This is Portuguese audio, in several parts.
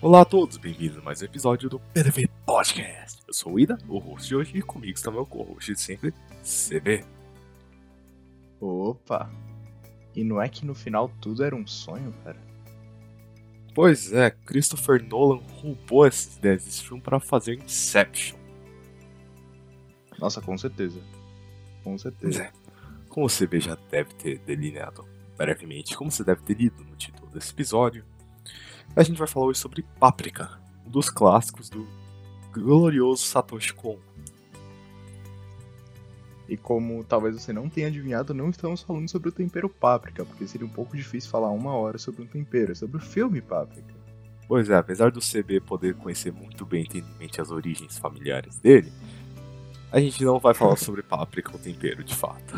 Olá a todos, bem-vindos a mais um episódio do PDV Podcast. Eu sou o Ida, o host de hoje, e comigo está meu co-host de sempre, CB. Opa! E não é que no final tudo era um sonho, cara? Pois é, Christopher Nolan roubou essas ideias desse filme para fazer Inception. Nossa, com certeza. Com certeza. É. Como o CB já deve ter delineado brevemente, como você deve ter lido no título desse episódio, a gente vai falar hoje sobre Páprica, um dos clássicos do glorioso Satoshi Kon. E como talvez você não tenha adivinhado, não estamos falando sobre o tempero páprica, porque seria um pouco difícil falar uma hora sobre um tempero, é sobre o filme páprica. Pois é, apesar do CB poder conhecer muito bem mente as origens familiares dele, a gente não vai falar sobre páprica ou tempero de fato.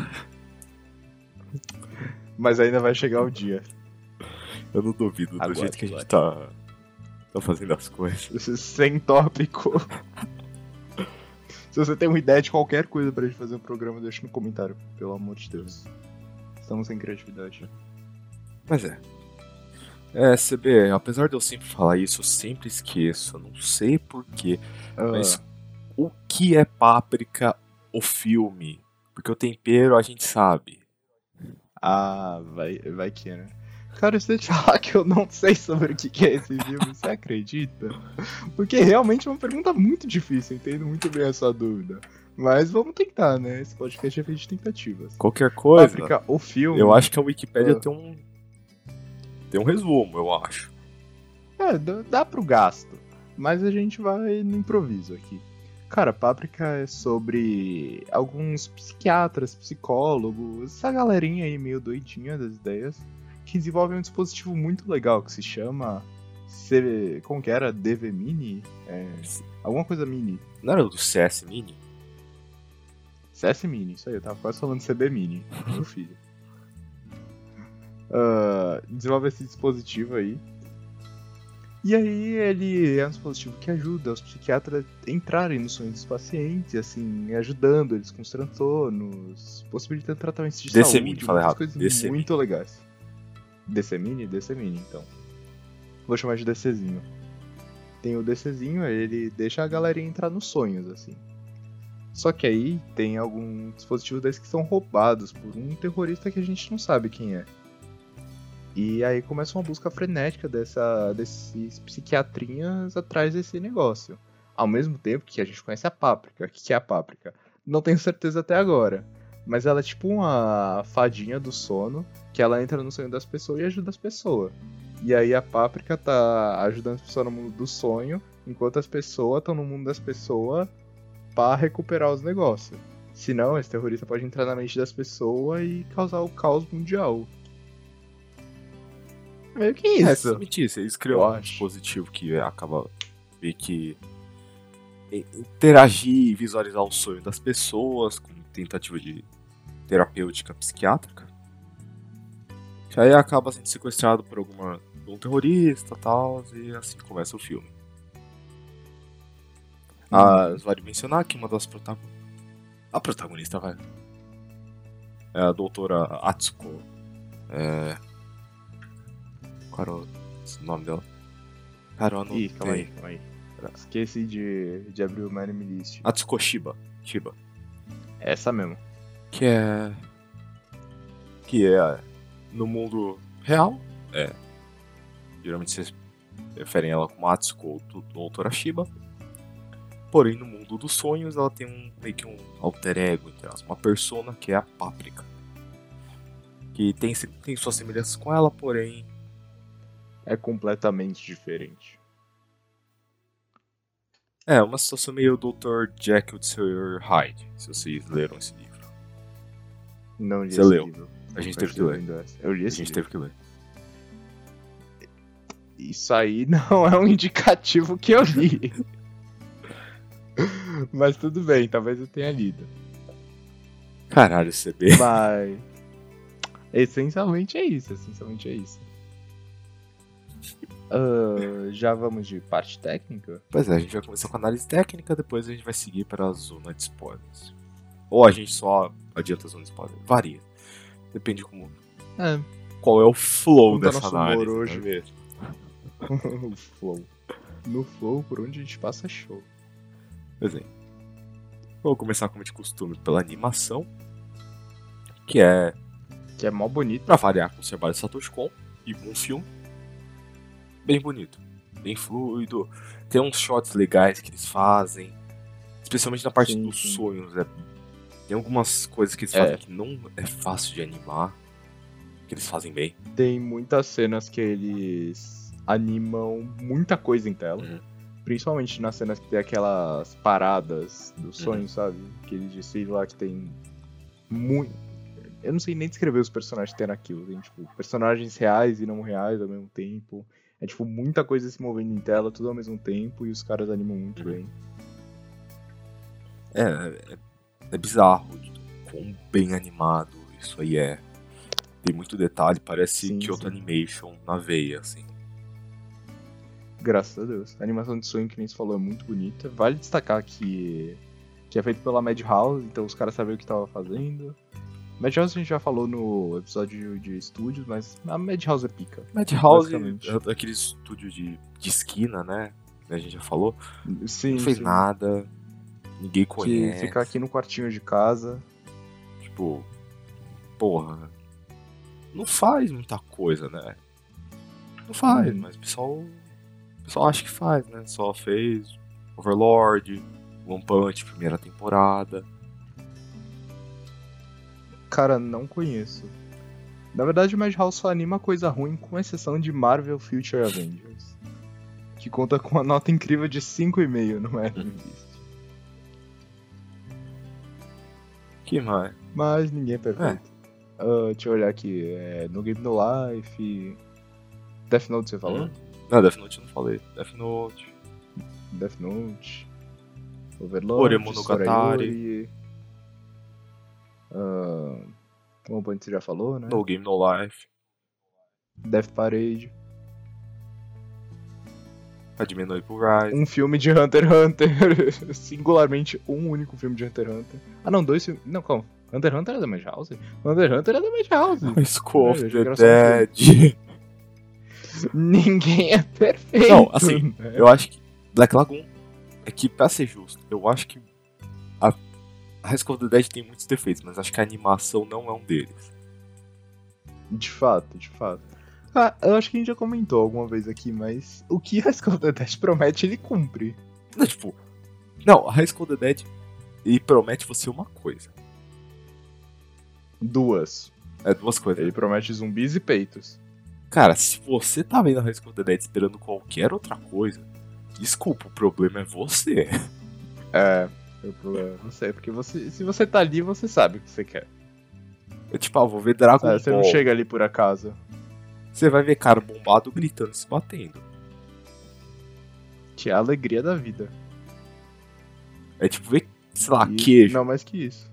Mas ainda vai chegar o dia. Eu não duvido do jeito que a gente tá, tá fazendo as coisas. Sem tópico. Se você tem uma ideia de qualquer coisa pra gente fazer um programa, deixa no comentário, pelo amor de Deus. Estamos sem criatividade. Mas é. É, CB, apesar de eu sempre falar isso, eu sempre esqueço. Eu não sei porquê. Mas Ah, o que é páprica o filme? Porque o tempero a gente sabe. Ah, vai, vai que, né? Cara, se eu te falar que eu não sei sobre o que é esse filme, você acredita? Porque realmente é uma pergunta muito difícil, entendo muito bem a sua dúvida. Mas vamos tentar, né? Esse podcast é feito de tentativas. Qualquer coisa. Páprica, o filme. Eu acho que a Wikipédia Ah. tem um. Tem um resumo, eu acho. É, dá, dá pro gasto. Mas a gente vai no improviso aqui. Cara, Páprica é sobre alguns psiquiatras, psicólogos, essa galerinha aí meio doidinha das ideias, que desenvolvem um dispositivo muito legal que se chama. C... Como que era? DV Mini? É, alguma coisa mini. Não era do CS Mini? CS Mini, isso aí, eu tava quase falando CB Mini, meu filho. Ah, desenvolve esse dispositivo aí. E aí ele é um dispositivo que ajuda os psiquiatras a entrarem nos sonhos dos pacientes, assim, ajudando eles com os transtornos, possibilitando tratamentos de Decemine, saúde, falei muitas errado, coisas Decemine. muito legais. Decemine? Decemine, então. Vou chamar de DCzinho. Tem o DCzinho, ele deixa a galerinha entrar nos sonhos, assim. Só que aí tem alguns dispositivos desses que são roubados por um terrorista que a gente não sabe quem é. E aí começa uma busca frenética dessa, desses psiquiatrinhas atrás desse negócio. Ao mesmo tempo que a gente conhece a Páprica. O que é a Páprica? Não tenho certeza até agora. Mas ela é tipo uma fadinha do sono que ela entra no sonho das pessoas e ajuda as pessoas. E aí a Páprica tá ajudando as pessoas no mundo do sonho, enquanto as pessoas estão no mundo das pessoas pra recuperar os negócios. Senão, esse terrorista pode entrar na mente das pessoas e causar o caos mundial. É meio que É, isso. exatamente isso. Eles criam um dispositivo que acaba meio que interagir e visualizar o sonho das pessoas com tentativa de terapêutica psiquiátrica. Que aí acaba sendo sequestrado por alguma um terrorista e tal, e assim começa o filme. Ah, vale mencionar que uma das protagonistas. A protagonista, vai. É a doutora Atsuko. É. Qual era o nome dela? Cara, eu Ih, calma aí, calma aí. Esqueci de, de abrir o My List. Atsuko Shiba. Shiba. Essa mesmo. Que é. Que é. No mundo real. É. Geralmente vocês referem ela como Atsuko ou do- Doutora Shiba. Porém, no mundo dos sonhos, ela tem um meio que um alter ego, entre elas, uma persona que é a Páprica. Que tem, tem suas semelhanças com ela, porém. É completamente diferente. É, uma situação meio Dr. Jekyll de Sr. Hyde, se vocês leram esse livro. Não li Você leu. livro. A gente teve que ler. Eu li A esse gente livro. teve que ler. Isso aí não é um indicativo que eu li. Mas tudo bem, talvez eu tenha lido. Caralho, CB. Mas. Essencialmente é isso, essencialmente é isso. Ah, já vamos de parte técnica? Pois é, a gente vai começar com a análise técnica, depois a gente vai seguir para a zona de spoilers. Ou a gente só adianta a zona de spoilers. Varia. Depende como. É, Qual é o flow Como tá dessa nosso análise. humor hoje. né? o flow. No flow, por onde a gente passa, show. Pois é. Vou começar como de costume pela animação. Que é, Que é mó bonito. pra variar, com o trabalho de Satoshi Kon e com um filme. Bem bonito. Bem fluido. Tem uns shots legais que eles fazem. Especialmente na parte Sim, dos sim. sonhos. né? Tem algumas coisas que eles É. fazem que não é fácil de animar. Que eles fazem bem. Tem muitas cenas que eles animam muita coisa em tela. Uhum. Principalmente nas cenas que tem aquelas paradas do sonho, sabe? Que eles dizem lá que tem muito. Eu não sei nem descrever os personagens que tem naquilo. Tem, tipo, personagens reais e não reais ao mesmo tempo. É, tipo, muita coisa se movendo em tela, tudo ao mesmo tempo, e os caras animam muito Uhum. bem. É, é, é bizarro quão bem animado isso aí é. Tem muito detalhe, parece Sim, Kyoto sim. Animation na veia, assim. Graças a Deus. A animação de sonho, que nem você falou, é muito bonita. Vale destacar que, que é feito pela Madhouse, então os caras sabiam o que tava fazendo. Madhouse a gente já falou no episódio de estúdios, mas a Madhouse é pica. Madhouse é aquele estúdio de, de esquina, né? A gente já falou. Sim, não fez sim. nada, ninguém Que conhece. fica aqui no quartinho de casa. Tipo, porra. Não faz muita coisa, né? Não faz, Uhum. mas o pessoal. O pessoal acha que faz, né? Só fez Overlord, One Punch, primeira temporada. Cara, não conheço. Na verdade, o Madhouse só anima coisa ruim, com exceção de Marvel Future Avengers. Que conta com uma nota incrível de 5,5 no Merlin Que mais? Mas ninguém é perfeito. Ah, deixa eu olhar aqui. É, no Game No Life. Death Note você falou? Hum. Não, Death Note eu não falei. Death Note. Death Note. Overlord. Oremonogatari. Sorayori, Ah, One Punch você já falou, né? No Game No Life. Death Parade. Hajime no Rise. Um filme de Hunter x Hunter. Singularmente, um único filme de Hunter x Hunter. Ah, não, dois filmes. Não, calma. Hunter x Hunter é da Madhouse? Hunter x Hunter é da Madhouse. School of É, the Dead. Ninguém é perfeito. Não, assim, né? Eu acho que Black Lagoon é que, pra ser justo, eu acho que a, a High School of the Dead tem muitos defeitos, mas acho que a animação não é um deles. De fato, de fato. Ah, eu acho que a gente já comentou alguma vez aqui, mas o que a Skull the Dead promete, ele cumpre. Não, tipo, não, a High School the Dead ele promete você uma coisa. Duas. É duas coisas. Ele promete zumbis e peitos. Cara, se você tá vendo a High School the Dead esperando qualquer outra coisa, desculpa, o problema é você. É, o problema, não sei, porque você, se você tá ali, você sabe o que você quer. Eu, tipo, ah, vou ver Dragon Sabe, você não Ball. chega ali por acaso. Você vai ver cara bombado gritando, se batendo. Que é a alegria da vida. É tipo ver, sei lá, E- queijo. Não mais que isso.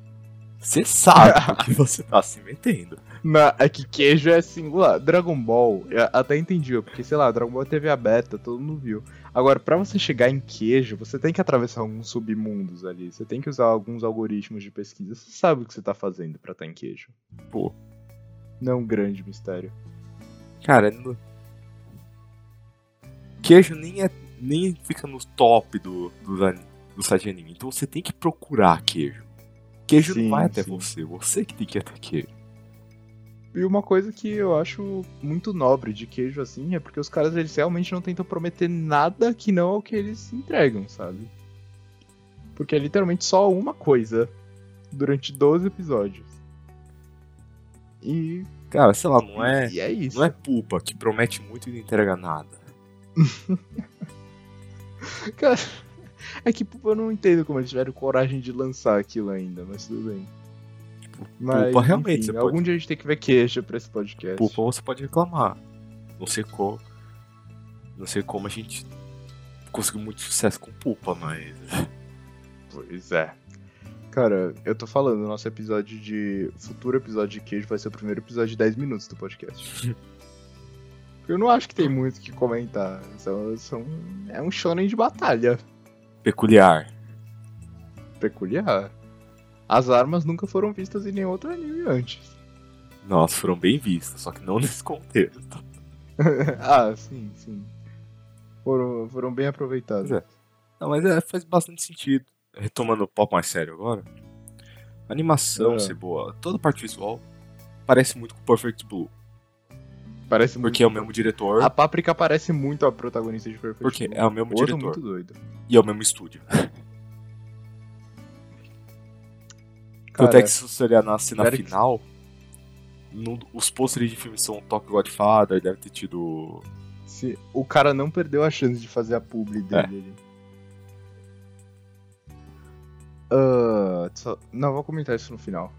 Você sabe que você tá se metendo. Não, é que queijo é singular. Dragon Ball, até entendi, porque sei lá, Dragon Ball teve a beta, todo mundo viu. Agora, pra você chegar em queijo, você tem que atravessar alguns submundos ali. Você tem que usar alguns algoritmos de pesquisa. Você sabe o que você tá fazendo pra estar em queijo. Pô. Não é um grande mistério. Cara, no... queijo nem, é, nem fica no top do, do, do site de anime. Então você tem que procurar queijo. Queijo Sim, não vai até sim. você, você que tem que ir até queijo. E uma coisa que eu acho muito nobre de queijo assim é porque os caras eles realmente não tentam prometer nada que não é o que eles entregam, sabe? Porque é literalmente só uma coisa durante 12 episódios. E, Cara, sei lá, não é, e é isso. não é pulpa que promete muito e não entrega nada. Cara, é que pô, eu não entendo como eles tiveram coragem de lançar aquilo ainda, mas tudo bem. Mas, Pulpa, realmente, enfim, algum pode- dia a gente tem que ver queijo pra esse podcast. Pulpa você pode reclamar. Não sei como. Não sei como a gente conseguiu muito sucesso com pulpa, mas. Pois é. Cara, eu tô falando, nosso episódio de. Futuro episódio de queijo vai ser o primeiro episódio de 10 minutos do podcast. eu não acho que tem muito o que comentar. São, são, é um shonen de batalha. Peculiar. Peculiar. As armas nunca foram vistas em nenhum outro anime antes. Nossa, foram bem vistas, só que não nesse contexto. ah, sim, sim. Foram, foram bem aproveitados. Pois é. Não, mas é, faz bastante sentido. Retomando o papo mais sério agora. A animação Ah. ser boa, toda a parte visual parece muito com Perfect Blue. Parece muito. Porque é o mesmo diretor A Páprica parece muito a protagonista de Perfect Porque Blue. é o mesmo Outro diretor. muito doido. e é o mesmo estúdio. Tanto é que se você olhar na cena final, no- os pôsteres de filme são Tokyo Godfather, deve ter tido. se- o cara não perdeu a chance de fazer a publi dele. É. Ah, só- Não, vou comentar isso no final.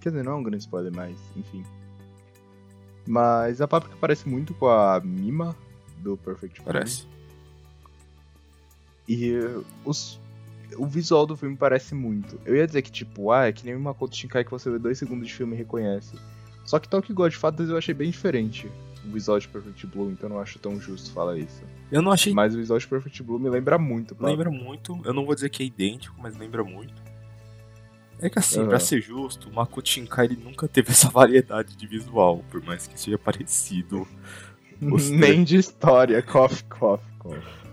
Quer dizer, não é um grande spoiler, mas enfim. Mas a Páprica parece muito com a Mima do Perfect Blue. Parece. E uh, os, o visual do filme parece muito. Eu ia dizer que, tipo, ah, é que nem uma Makoto Shinkai que você vê dois segundos de filme e reconhece. Só que Tokyo Godfathers eu achei bem diferente. O visual de Perfect Blue, então não acho tão justo falar isso. Eu não achei. Mas o visual de Perfect Blue me lembra muito. Pablo. Lembra muito. Eu não vou dizer que é idêntico, mas lembra muito. É que assim, Aham. pra ser justo, o Makoto Shinkai ele nunca teve essa variedade de visual, por mais que seja parecido. Nem de história, coffee, coffee, coffee.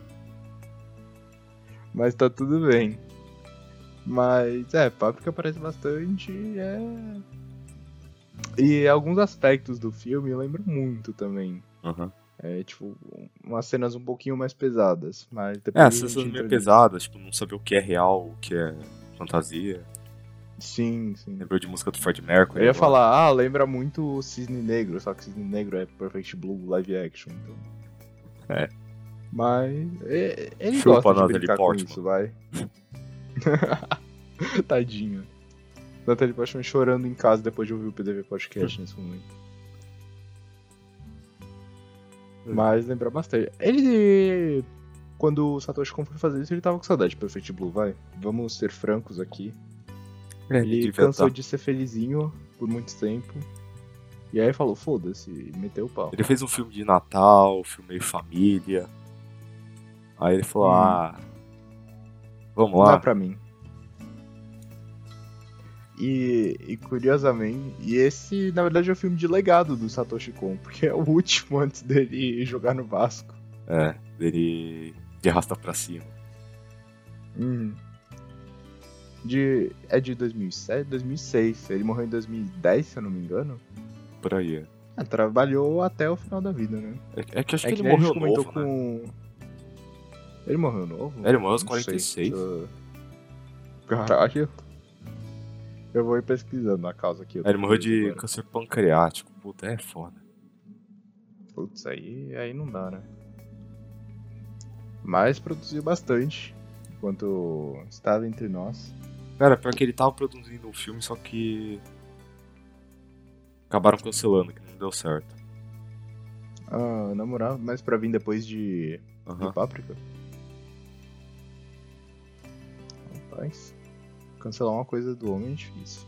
Mas tá tudo bem. Mas é, Páprica aparece bastante e é. E alguns aspectos do filme lembram muito também. Aham. É tipo, umas cenas um pouquinho mais pesadas. Mas É, depois. as a gente sensações entra meio pesadas, tipo, não saber o que é real, o que é fantasia. Sim, sim. Lembrou de música do Fred Mercury. Eu ia agora. falar, ah, lembra muito o Cisne Negro, só que Cisne Negro é Perfect Blue live action, então. É. Mas é, ele Chupa, gosta de brincar com isso, vai. Tadinho. Natalie Portman chorando em casa depois de ouvir o PDV Podcast nesse momento. Mas lembra bastante. Ele. Quando o Satoshi Kon foi fazer isso, ele tava com saudade de Perfect Blue, vai. Vamos ser francos aqui. É, Ele cansou tá. de ser felizinho por muito tempo. E aí falou, foda-se, e meteu o pau. Ele fez um filme de Natal, filme meio família. Aí ele falou, Hum. ah. Vamos Não é lá. pra mim. E, e curiosamente, e esse na verdade é o filme de legado do Satoshi Kon, porque é o último antes dele jogar no Vasco. É, dele de arrasta pra cima. Uhum. De, é de 2007, 2006. Ele morreu em 2010, se eu não me engano. Por aí. é. Ah, trabalhou até o final da vida, né? É, é que acho é que, que ele morreu novo, né? com. Ele morreu novo? É, ele morreu aos Não sei, 46. tô- Caralho. Eu vou ir pesquisando na causa aqui. ele morreu de agora. câncer pancreático. Puta, é foda. Putz, aí, aí não dá, né? Mas produziu bastante enquanto estava entre nós. Cara, pior que ele tava produzindo um filme, só que. Acabaram cancelando, que não deu certo. Ah, na moral, mas pra vir depois de, de Aham. Páprica. Rapaz, cancelar uma coisa do homem é difícil.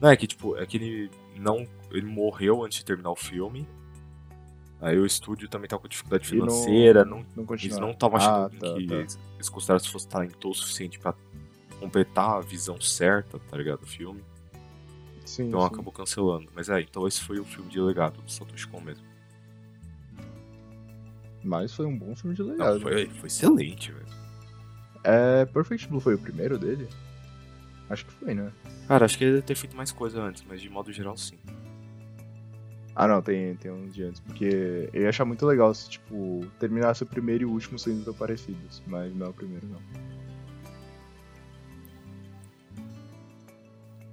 Não, é que tipo, é que ele não. Ele morreu antes de terminar o filme. Aí o estúdio também tava com dificuldade E não- financeira, não, não eles não estavam achando Ah, tá, que tá. Eles, eles consideraram se fosse talentoso o suficiente pra completar a visão certa, tá ligado? Do filme. Sim, Então sim. acabou cancelando. Mas é, então esse foi o filme de legado do Satoshi Kon mesmo. Mas foi um bom filme de Não, legado. foi, foi excelente, velho. É, Perfect Blue foi o primeiro dele? Acho que foi, né? Cara, acho que ele deve ter feito mais coisa antes, mas de modo geral sim. Ah, não, tem, tem uns de antes. Porque eu ia achar muito legal se, tipo, terminasse o primeiro e o último sendo tão parecidos. Mas não é o primeiro, não.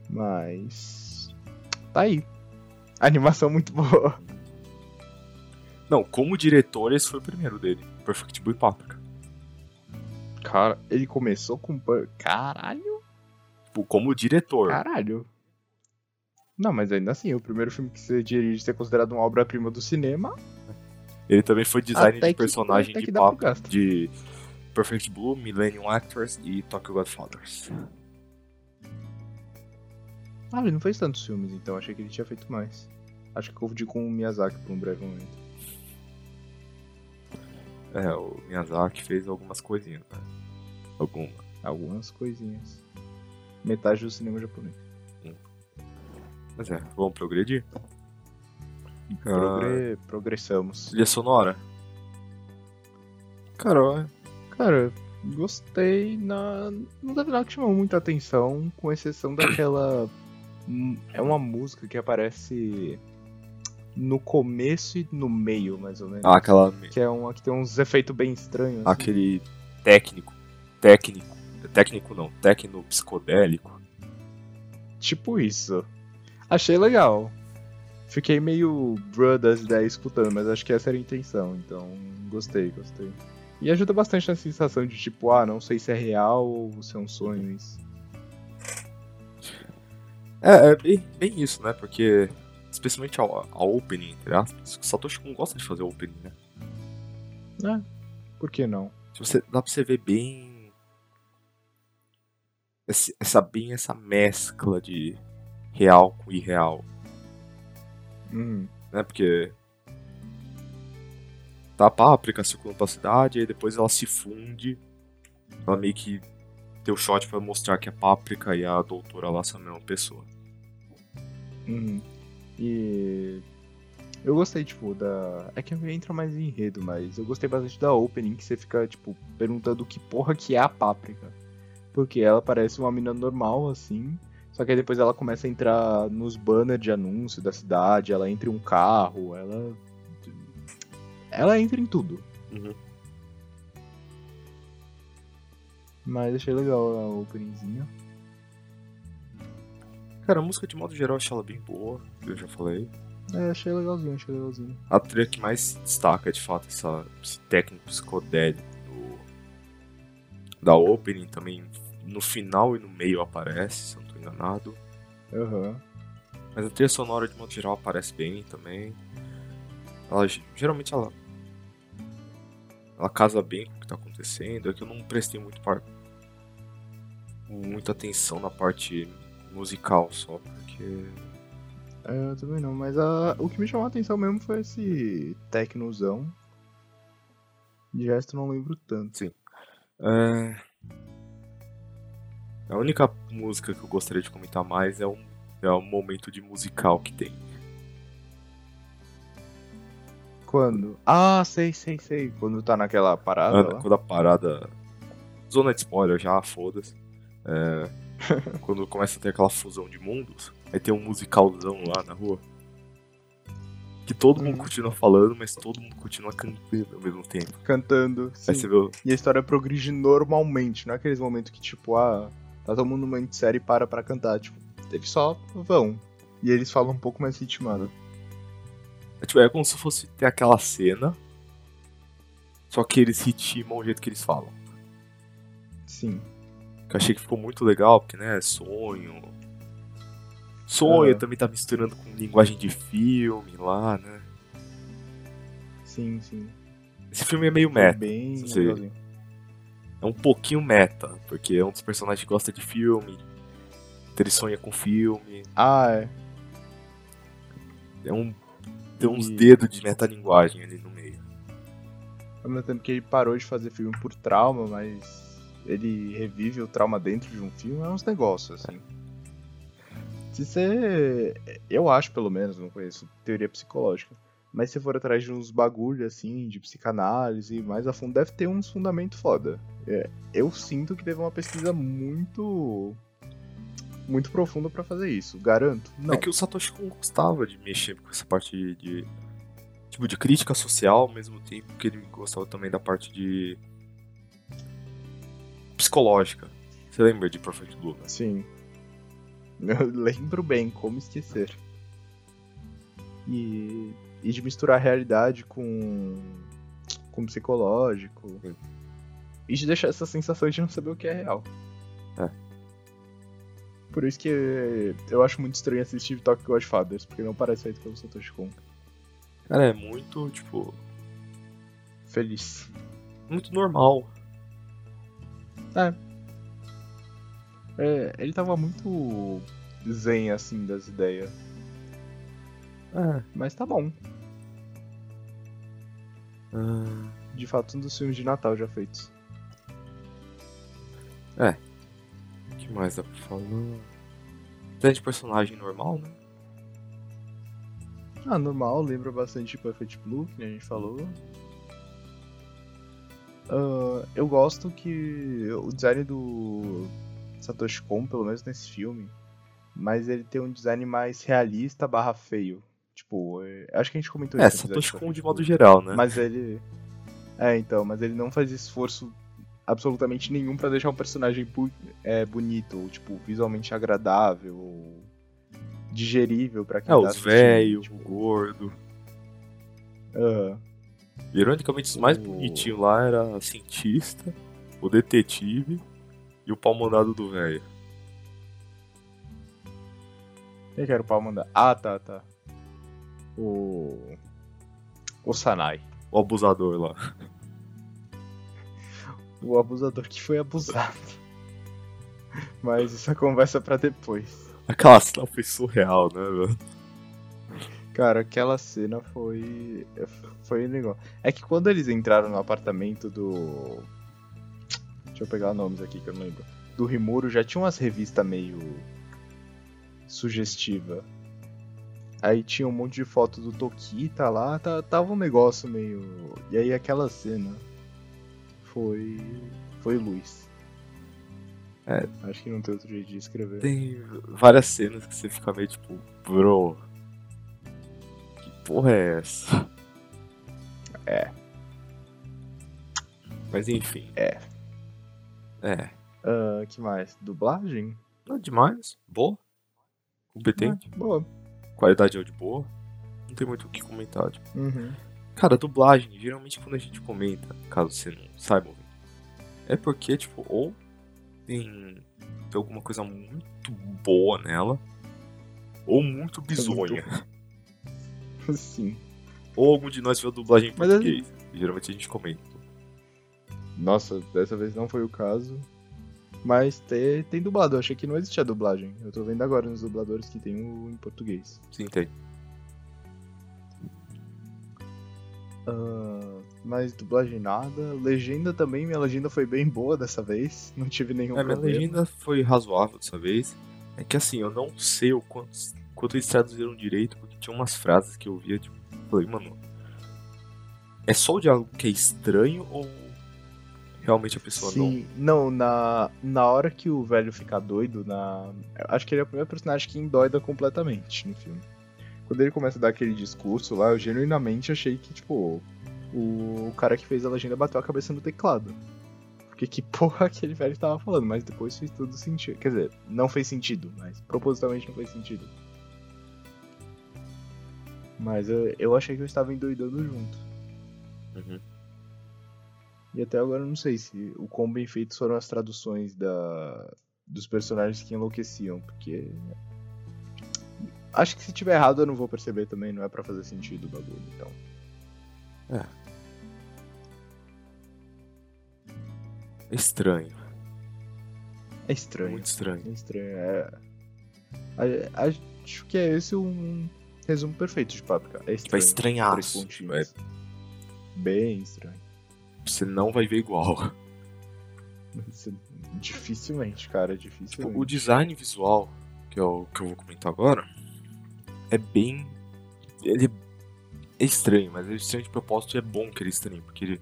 Mas. Tá aí. Animação muito boa. Não, como diretor, esse foi o primeiro dele. Perfect Blue e Paprika. Cara, ele começou com. Caralho! Tipo, como diretor. Caralho! Não, mas ainda assim, o primeiro filme que você dirige ser considerado uma obra-prima do cinema. Ele também foi designer até de que- personagem de de Perfect Blue, Millennium Actors e Tokyo Godfathers. Ah, ele não fez tantos filmes, então achei que ele tinha feito mais. Acho que confundi com o Miyazaki por um breve momento. É, o Miyazaki fez algumas coisinhas, né? Alguma. Algumas coisinhas. Metade do cinema japonês. Mas é, vamos progredir? Progre... Progressamos. Trilha sonora. Cara, Cara, gostei. Na... Não teve nada que chamou muita atenção, com exceção daquela. Hum, É uma música que aparece no começo e no meio, mais ou menos. ah, aquela, Que é uma que tem uns efeitos bem estranhos. assim. aquele técnico, técnico, técnico não, tecno psicodélico. Tipo isso. Achei legal. Fiquei meio bro das ideias escutando, mas acho que essa era a intenção, então gostei, gostei. E ajuda bastante na sensação de tipo, ah, não sei se é real ou se é um sonho isso. É, é bem, bem isso, né? Porque, especialmente a, a opening, entre aspas, o Satoshi Kon gosta de fazer opening, né? É, por que não? Se você, dá pra você ver bem. esse- Essa, bem essa mescla de real com irreal, Hum, né? Porque. Tá a páprica circulando pela cidade, aí depois ela se funde. Ela meio que deu shot pra mostrar que a páprica e a doutora lá são a mesma pessoa. Uhum. E eu gostei, tipo, da. É que entra mais em enredo, mas eu gostei bastante da opening, que você fica, tipo, perguntando que porra que é a páprica. Porque ela parece uma mina normal, assim. Só que aí depois ela começa a entrar nos banners de anúncio da cidade, ela entra em um carro, ela. Ela entra em tudo. Uhum. Mas achei legal a openingzinha. Cara, a música de modo geral eu achei ela bem boa, eu já falei. É, achei legalzinho, achei legalzinho. A trilha que mais destaca de fato essa, esse técnico psicodélico do, da opening também no final e no meio aparece, se eu não tô enganado. Aham. Mas a trilha sonora de modo geral aparece bem também. Ela ge- geralmente ela ela casa bem com o que tá acontecendo. É que eu não prestei muito par... muita atenção na parte musical só, porque É, eu também não, mas a- o que me chamou a atenção mesmo foi esse tecnozão. De resto não lembro tanto. É... A única música que eu gostaria de comentar mais é um, é um momento de musical que tem. Quando? Ah, sei, sei, sei. Quando tá naquela parada lá. quando a parada. Zona de spoiler já, foda-se. É, quando começa a ter aquela fusão de mundos, aí tem um musicalzão lá na rua. Que todo mundo Uhum. continua falando, mas todo mundo continua cantando ao mesmo tempo. Cantando. Sim. Aí você vê o- E a história progride normalmente, não é aqueles momentos que, tipo, ah, tá todo mundo num momento sério e para pra cantar. Tipo, teve só vão. E eles falam um pouco mais ritmado. É, tipo, é como se fosse ter aquela cena, só que eles ritmam o jeito que eles falam. Sim. Que eu achei que ficou muito legal, porque, né, sonho. Sonho também tá misturando com linguagem de filme lá, né? Sim, sim. Esse filme é meio meta. bem. É um pouquinho meta, porque é um dos personagens que gosta de filme, ele sonha com filme. Ah, é. É um, tem uns E- dedos de metalinguagem ali no meio. Ao mesmo tempo que ele parou de fazer filme por trauma, mas ele revive o trauma dentro de um filme, é uns negócios, assim. Se você. Eu acho, pelo menos, não conheço teoria psicológica. Mas se for atrás de uns bagulho, assim, de psicanálise, mais a fundo, deve ter uns fundamentos foda. É, eu sinto que teve uma pesquisa muito. muito profunda pra fazer isso. Garanto? Não. É que o Satoshi gostava de mexer com essa parte de, de- tipo de crítica social, ao mesmo tempo que ele gostava também da parte de psicológica. Você lembra de Perfect Blue? né? Sim. Eu lembro bem, como esquecer. E, e de misturar a realidade com, com psicológico. Sim. E de deixar essa sensação de não saber o que é real. É. Por isso que eu acho muito estranho assistir Tokyo Godfathers, porque não parece feito pelo Satoshi Kon. Cara, é muito, tipo, Feliz. muito normal. É, ele tava muito zen, assim, das ideias. É. Mas tá bom. Ah, De fato, um dos filmes de Natal já feitos. O que mais dá pra falar? De personagem normal, né? Ah, normal, lembra bastante Perfect Blue, que a gente falou. Uh, eu gosto que o design do Satoshi Kon, pelo menos nesse filme, mas ele tem um design mais realista barra feio. Tipo, é, acho que a gente comentou É, isso. no Satoshi Kon de modo geral, né? Mas ele. É, então, mas ele não faz esforço absolutamente nenhum pra deixar um personagem é, bonito, ou, tipo, visualmente agradável, ou digerível pra quem É, tá os velhos, tipo, o gordo. aham. Ironicamente, os mais bonitinhos lá era a cientista, o detetive e o pau mandado do velho. Quem que era o pau mandar? Ah, tá, tá. O. O Sanai. O abusador lá. O abusador que foi abusado. Mas isso é conversa pra depois. Aquela cena foi surreal, né, velho? Cara, aquela cena foi. Foi legal. É que quando eles entraram no apartamento do. Deixa eu pegar nomes aqui que eu não lembro. Do Rimuro já tinha umas revistas meio. sugestiva. Aí tinha um monte de foto do Tokita lá, tava um negócio meio. E aí aquela cena foi. foi luz. É. Acho que não tem outro jeito de escrever. Tem várias cenas que você fica meio tipo, bro. Porra é essa? É. Mas enfim. É. É. Ah, que mais? Dublagem? Não é demais. Boa. Competente. Ah, boa. Qualidade de áudio boa. Não tem muito o que comentar. Tipo. Uhum. Cara, dublagem, geralmente quando a gente comenta, caso você não saiba, é porque, tipo, ou tem, tem alguma coisa muito boa nela, ou muito bizonha. Sim. Ou algum de nós viu a dublagem em Mas é- português. Geralmente a gente comenta. Nossa, dessa vez não foi o caso. Mas tem, tem dublado, eu achei que não existia dublagem. Eu tô vendo agora nos dubladores que tem o em português. Sim, tem. Ah, mas dublagem nada. Legenda também, minha legenda foi bem boa dessa vez. Não tive nenhum É, minha problema. legenda foi razoável dessa vez. É que assim, eu não sei o quanto, quanto eles traduziram direito, tinha umas frases que eu via, tipo, falei, mano. É só o diálogo que é estranho ou realmente a pessoa não. Sim, não, na, na hora que o velho fica doido, na. Acho que ele é o primeiro personagem que endoida completamente no filme. Quando ele começa a dar aquele discurso lá, eu genuinamente achei que, tipo, o, o cara que fez a legenda bateu a cabeça no teclado. Porque que porra aquele velho tava falando, mas depois fez tudo sentido. Quer dizer, não fez sentido, mas propositalmente não fez sentido. Mas eu, eu achei que eu estava endoidando junto. Uhum. E até agora eu não sei se o quão bem feitos foram as traduções da, dos personagens que enlouqueciam, porque. Acho que se tiver errado eu não vou perceber também, não é pra fazer sentido o bagulho, então. É estranho. É estranho. Muito estranho. É estranho. É... Acho que é esse um resumo perfeito de Páprica. É Vai estranho. Três estranhaço. pontinhos. Bem estranho. Você não vai ver igual. Dificilmente, cara, Tipo, dificilmente. o design visual, que é o que eu vou comentar agora, é bem. Ele é estranho, mas é estranho de propósito e é bom que ele é estranho, porque ele,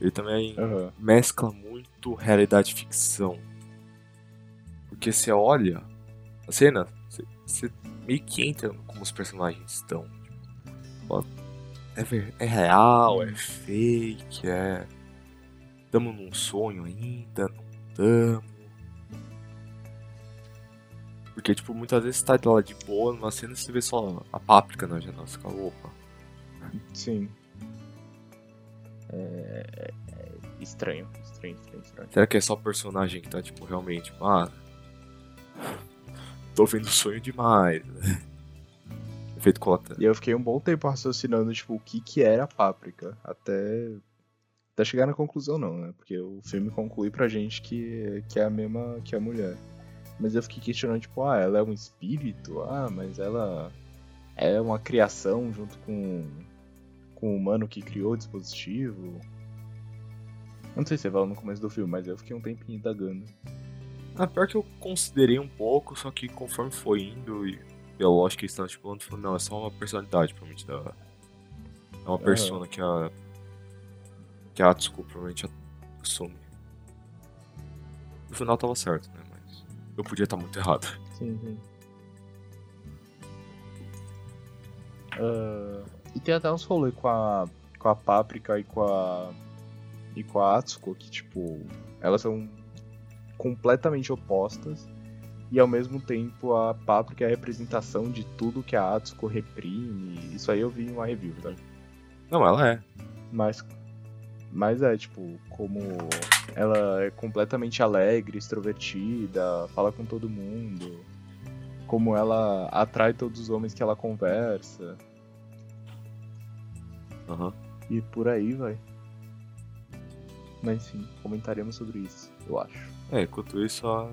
ele também Aham. mescla muito realidade e ficção. Porque você olha a cena, você, você meio que entra como os personagens estão. Tipo, é, ver- é real, é fake, é. Tamo num sonho ainda, não tamo. Porque, tipo, muitas vezes você tá lá de boa numa cena e você vê só a páprica na janela. Você fica, opa. Sim. É... é Estranho, estranho, estranho, estranho. Será que é só o personagem que tá, tipo, realmente, tipo, ah. Tô vendo sonho demais. Efeito colateral. E eu fiquei um bom tempo raciocinando, tipo, o que que era páprica. Até. Até chegar na conclusão não, né? Porque o filme conclui pra gente que, que é a mesma que a mulher. Mas eu fiquei questionando, tipo, ah, ela é um espírito? Ah, mas ela é uma criação junto com, com o humano que criou o dispositivo. Não sei se você fala no começo do filme, mas eu fiquei um tempinho indagando. Ah, pior que eu considerei um pouco, só que conforme foi indo e pela lógica que eles estavam estipulando, falou, não, é só uma personalidade, provavelmente, da. É uma persona que a. Que a Atsuko provavelmente some. No final tava certo, né? Mas eu podia estar muito errado. Sim, sim. Ah, e tem até uns rolês com a, com a Páprica e com a. e com a Atsuko que, tipo, elas são completamente opostas. E ao mesmo tempo a Páprica é a representação de tudo que a Atsuko reprime. Isso aí eu vi em uma review, tá? Não, ela é. Mas. Mas é, tipo, como ela é completamente alegre, extrovertida, fala com todo mundo. Como ela atrai todos os homens que ela conversa. Aham. E por aí vai. Mas sim, comentaremos sobre isso, eu acho. É, enquanto isso a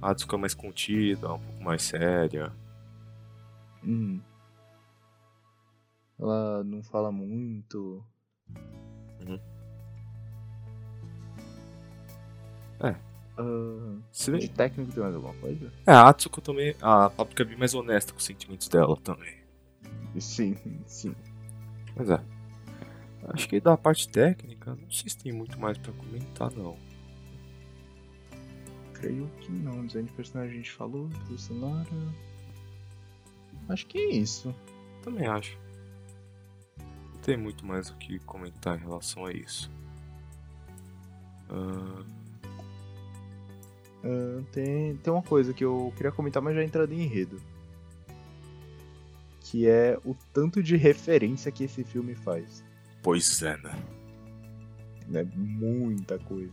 a Atsuko é mais contida, um pouco mais séria. Hum. Ela não fala muito. Uhum. É. Ah, Se de bem... técnico tem mais alguma coisa? É, a Atsuko também. A Paprika é bem mais honesta com os sentimentos dela também. Sim, sim. Mas é. Acho que da parte técnica, não sei se tem muito mais pra comentar, não. Creio que não. Design de personagem a gente falou, trilha sonora. Acho que é isso. Também acho. Não tem muito mais o que comentar em relação a isso. Ah, Ah, tem, tem uma coisa que eu queria comentar, mas já entrando em enredo. Que é o tanto de referência que esse filme faz. pois é, né? né? Muita coisa.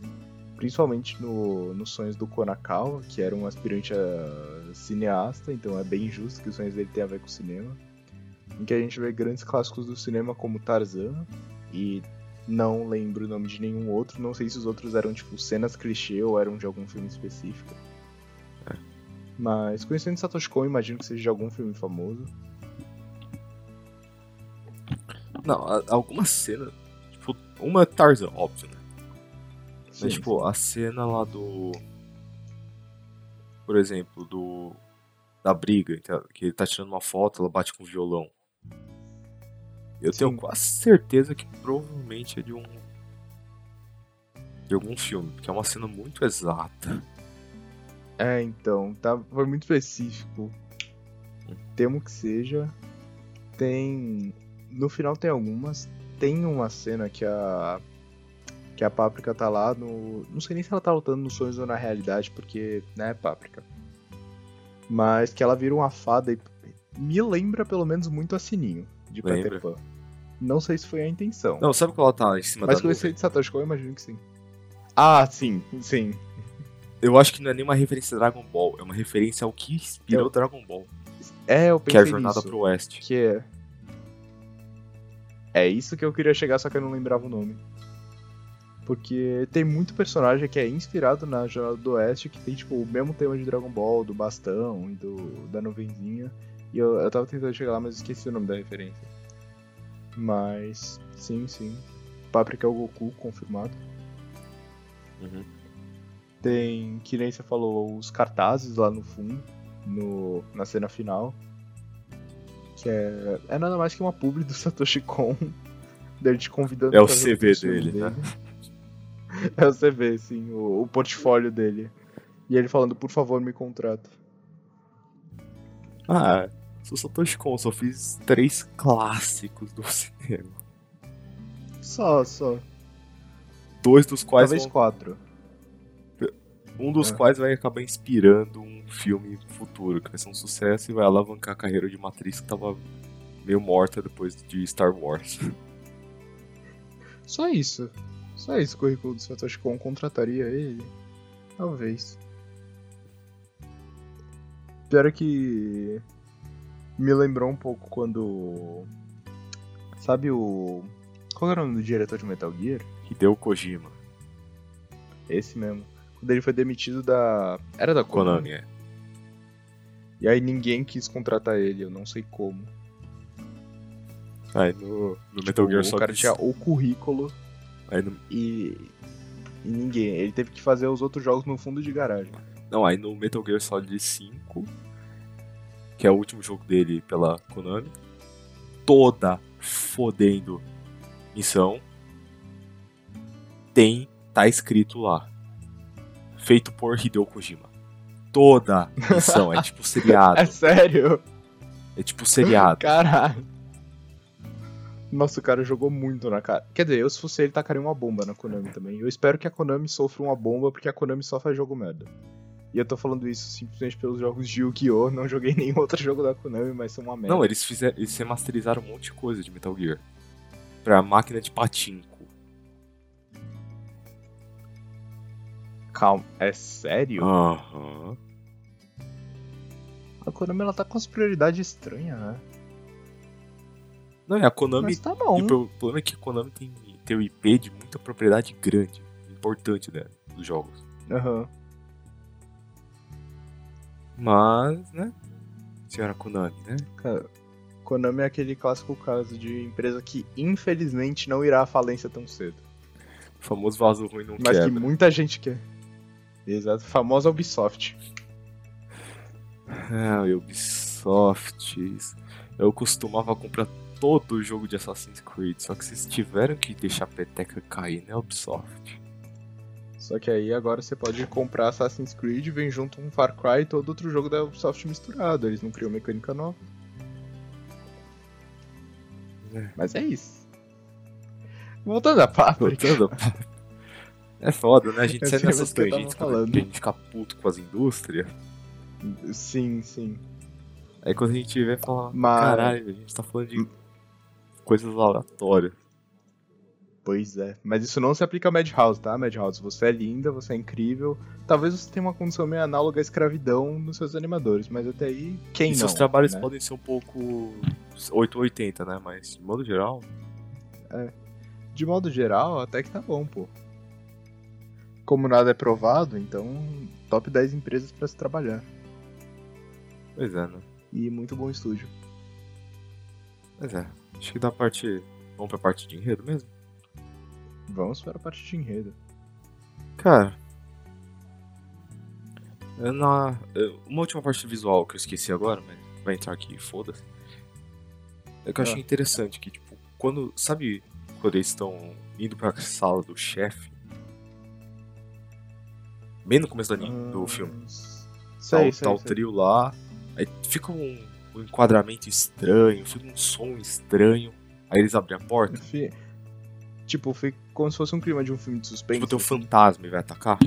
Principalmente no, nos sonhos do Konakawa, que era um aspirante a cineasta, então é bem justo que os sonhos dele tenham a ver com cinema. Em que a gente vê grandes clássicos do cinema como Tarzan, e não lembro o nome de nenhum outro, não sei se os outros eram tipo cenas clichê ou eram de algum filme específico. É. Mas conhecendo Satoshi Kon, imagino que seja de algum filme famoso. Não, a- alguma cena. Tipo, uma é Tarzan, óbvio, né? Sim, Mas, tipo, a cena lá do. Por exemplo, do. Da briga, que ele tá tirando uma foto, ela bate com o violão. Eu tenho Sim. quase certeza que provavelmente é de um. De algum filme, porque é uma cena muito exata. É, então, tá, foi muito específico. Temo que seja. Tem. No final tem algumas. Tem uma cena que a. Que a Páprica tá lá no. Não sei nem se ela tá lutando nos sonhos ou na realidade, porque. Né, Páprica. Mas que ela vira uma fada e. Me lembra pelo menos muito a Sininho de Peter. Pan. Não sei se foi a intenção. Não, sabe quando ela tá em cima mas da com nuvem? esse de Satoshi Kon, eu imagino que sim. Ah, sim, sim. Eu acho que não é nem uma referência a Dragon Ball, é uma referência ao que inspirou Eu- Dragon Ball, É, eu que é pensei a Jornada nisso. pro Oeste. Que é. É isso que eu queria chegar, só que eu não lembrava o nome. Porque tem muito personagem que é inspirado na Jornada do Oeste, que tem tipo o mesmo tema de Dragon Ball, do bastão e do, da nuvenzinha. E eu, eu tava tentando chegar lá, mas esqueci o nome da referência. Mas, sim, sim. Paprika é o Goku, confirmado. Uhum. Tem, que nem você falou, os cartazes lá no fundo, no, na cena final. Que é, é nada mais que uma publi do Satoshi Kon. Dele te convidando É o CV filme dele, né? É o CV, sim, o, o portfólio dele. E ele falando, por favor, me contrata. Ah, sou Satoshi Kon, só fiz três clássicos do cinema. Só, só. Dois dos quais Talvez vão- quatro. um dos É. quais vai acabar inspirando um filme futuro, que vai ser um sucesso e vai alavancar a carreira de uma atriz que tava meio morta depois de Star Wars. Só isso. Só o currículo do Satoshi Kon contrataria ele. Talvez. Pior é que me lembrou um pouco quando. Sabe o. Qual era o nome do diretor de Metal Gear? Hideo Kojima, Esse mesmo. Quando ele foi demitido da. Era da Konami. Konami, é. E aí ninguém quis contratar ele, eu não sei como. Aí no, no Tipo, Metal Gear o Solid cara tinha o currículo aí no, e. E ninguém. Ele teve que fazer os outros jogos no fundo de garagem. Não, aí no Metal Gear Solid 5, que é o último jogo dele pela Konami, toda fodendo missão tem tá escrito lá. Feito por Hideo Kojima. Toda missão, é tipo seriado. É sério? É tipo seriado. Caralho. Nossa, o cara jogou muito na cara. Quer dizer, eu se fosse ele tacaria uma bomba na Konami também. Eu espero que a Konami sofra uma bomba, porque a Konami só faz jogo merda. E eu tô falando isso simplesmente pelos jogos de Yu-Gi-Oh! Não joguei nenhum outro jogo da Konami, mas são uma merda. Não, eles fizeram. Eles remasterizaram um monte de coisa de Metal Gear. Pra máquina de patinco. Calma, é sério? Aham. A Konami ela tá com as prioridades estranhas, né? Não, é a Konami. Mas tá bom. o pro- problema é que a Konami tem, tem o IP de muita propriedade grande, importante né, dos jogos. Aham. Mas, né? Senhora Konami, né? Cara, Konami é aquele clássico caso de empresa que infelizmente não irá à falência tão cedo. O famoso vaso ruim não Mas que quebra. muita gente quer. Exato, famosa Ubisoft. Ah, Ubisoft. Eu costumava comprar todo o jogo de Assassin's Creed, só que vocês tiveram que deixar a peteca cair, né, Ubisoft? Só que aí agora você pode comprar Assassin's Creed, vem junto um Far Cry e todo outro jogo da Ubisoft misturado. Eles não criam mecânica nova. É. Mas é isso. Voltando a papo. Voltando. É foda, né? A gente sei, nessas tava tangentes quando falando. a gente fica puto com as indústrias. Sim, sim. Aí quando a gente vê, fala, Mas- caralho, a gente tá falando de coisas aleatórias. Pois é. Mas isso não se aplica a Madhouse, tá? Madhouse, você é linda, você é incrível. Talvez você tenha uma condição meio análoga à escravidão nos seus animadores, mas até aí, quem E não? seus trabalhos né? podem ser um pouco 880, né? Mas, de modo geral, De modo geral, até que tá bom, pô. Como nada é provado, então top 10 empresas pra se trabalhar. pois é, né? E muito bom estúdio. Pois é. Acho que da parte. Vamos pra parte de enredo mesmo? Vamos para a parte de enredo. Cara. Na, uma última parte visual que eu esqueci agora, mas vai entrar aqui, foda-se. É que eu achei Ah. interessante que, tipo, quando. Sabe quando eles estão indo pra sala do chefe? Bem no começo do, anime, do Ah, filme. Sei, tá, o- sei, tá o sei. trio lá, aí fica um, um enquadramento estranho, fica um som estranho, aí eles abrem a porta, Tipo, fica como se fosse um clima de um filme de suspense. tipo, tem um fantasma e vai atacar.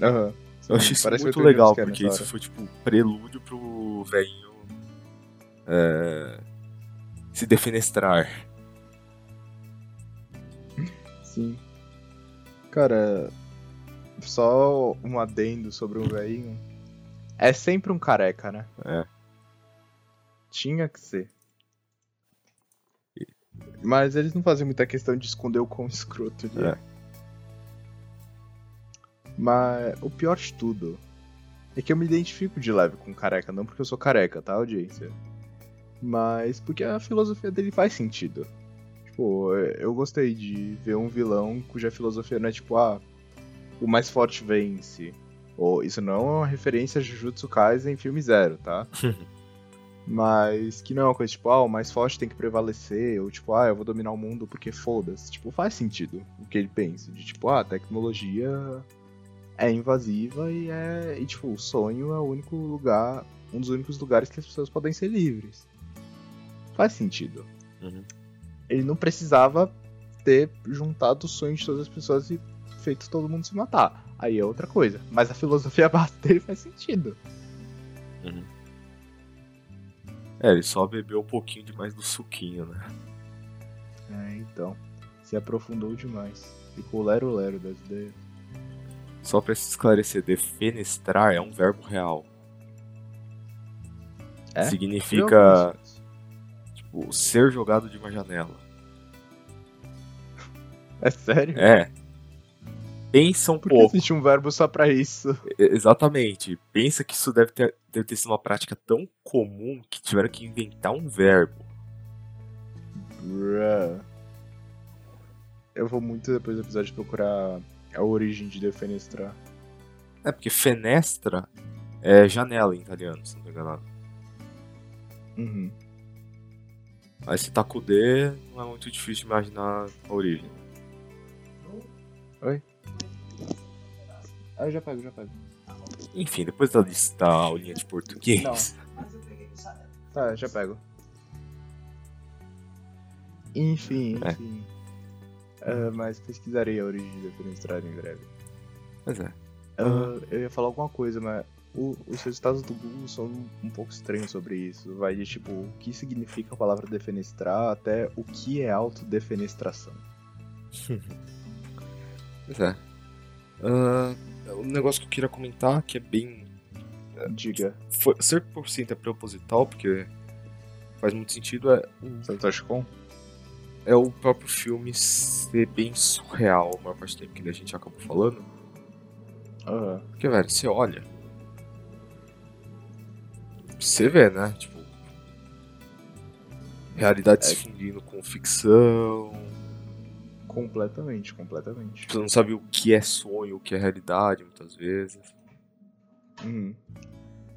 Aham. Eu achei isso Parece muito legal, porque isso foi tipo prelúdio pro velhinho é, se defenestrar. Sim. Cara, só um adendo sobre o velhinho. É sempre um careca, né? É. Tinha que ser. Mas eles não fazem muita questão de esconder o quão escroto ele é. É. Mas o pior de tudo é que eu me identifico de leve com careca, não porque eu sou careca, tá, audiência? Mas porque a filosofia dele faz sentido. Tipo, eu gostei de ver um vilão cuja filosofia não é tipo, ah, o mais forte vence. Ou isso não é uma referência a Jujutsu Kaisen filme zero, tá? Mas que não é uma coisa tipo, ah, o mais forte tem que prevalecer, ou tipo, ah, eu vou dominar o mundo porque foda-se. Tipo, faz sentido o que ele pensa. De tipo, ah, a tecnologia é invasiva e é. E tipo, o sonho é o único lugar. Um dos únicos lugares que as pessoas podem ser livres. Faz sentido. Uhum. Ele não precisava ter juntado o sonho de todas as pessoas e feito todo mundo se matar. Aí é outra coisa. Mas a filosofia base dele faz sentido. É, ele só bebeu um pouquinho demais do suquinho, né? É, então. Se aprofundou demais. Ficou lero-lero das ideias. Só pra se esclarecer, defenestrar é um verbo real. É? Significa, tipo, ser jogado de uma janela. É sério? É. Pensa um Por pouco. existe um verbo só pra isso? Exatamente. Pensa que isso deve ter, deve ter sido uma prática tão comum que tiveram que inventar um verbo. Bruh. Eu vou muito depois do episódio procurar a origem de defenestrar. É, porque fenestra é janela em italiano, se não tô enganado. Uhum. Aí se tá com o D, não é muito difícil imaginar a origem. Oi? Ah, eu já pego, já pego. Enfim, depois da, da aulinha de português. Tá, já pego. Enfim, É. enfim. Ah, mas pesquisarei a origem da Defenestrada em breve. Pois é. Ah, eu ia falar alguma coisa, mas o- os resultados do Google são um pouco estranhos sobre isso. Vai de tipo, o que significa a palavra defenestrar até o que é autodefenestração. Pois é. Ah, um negócio que eu queria comentar, que é bem. Diga, Foi, 100% é proposital, porque faz muito sentido, é, o- Satoshi Kon? é o próprio filme ser bem surreal a maior parte do tempo que a gente acabou falando. Aham. Porque, velho, você olha. Você vê, né? Tipo. Realidade É. se fundindo com ficção. Completamente, completamente. Você não sabe o que é sonho, o que é realidade, muitas vezes. Uhum.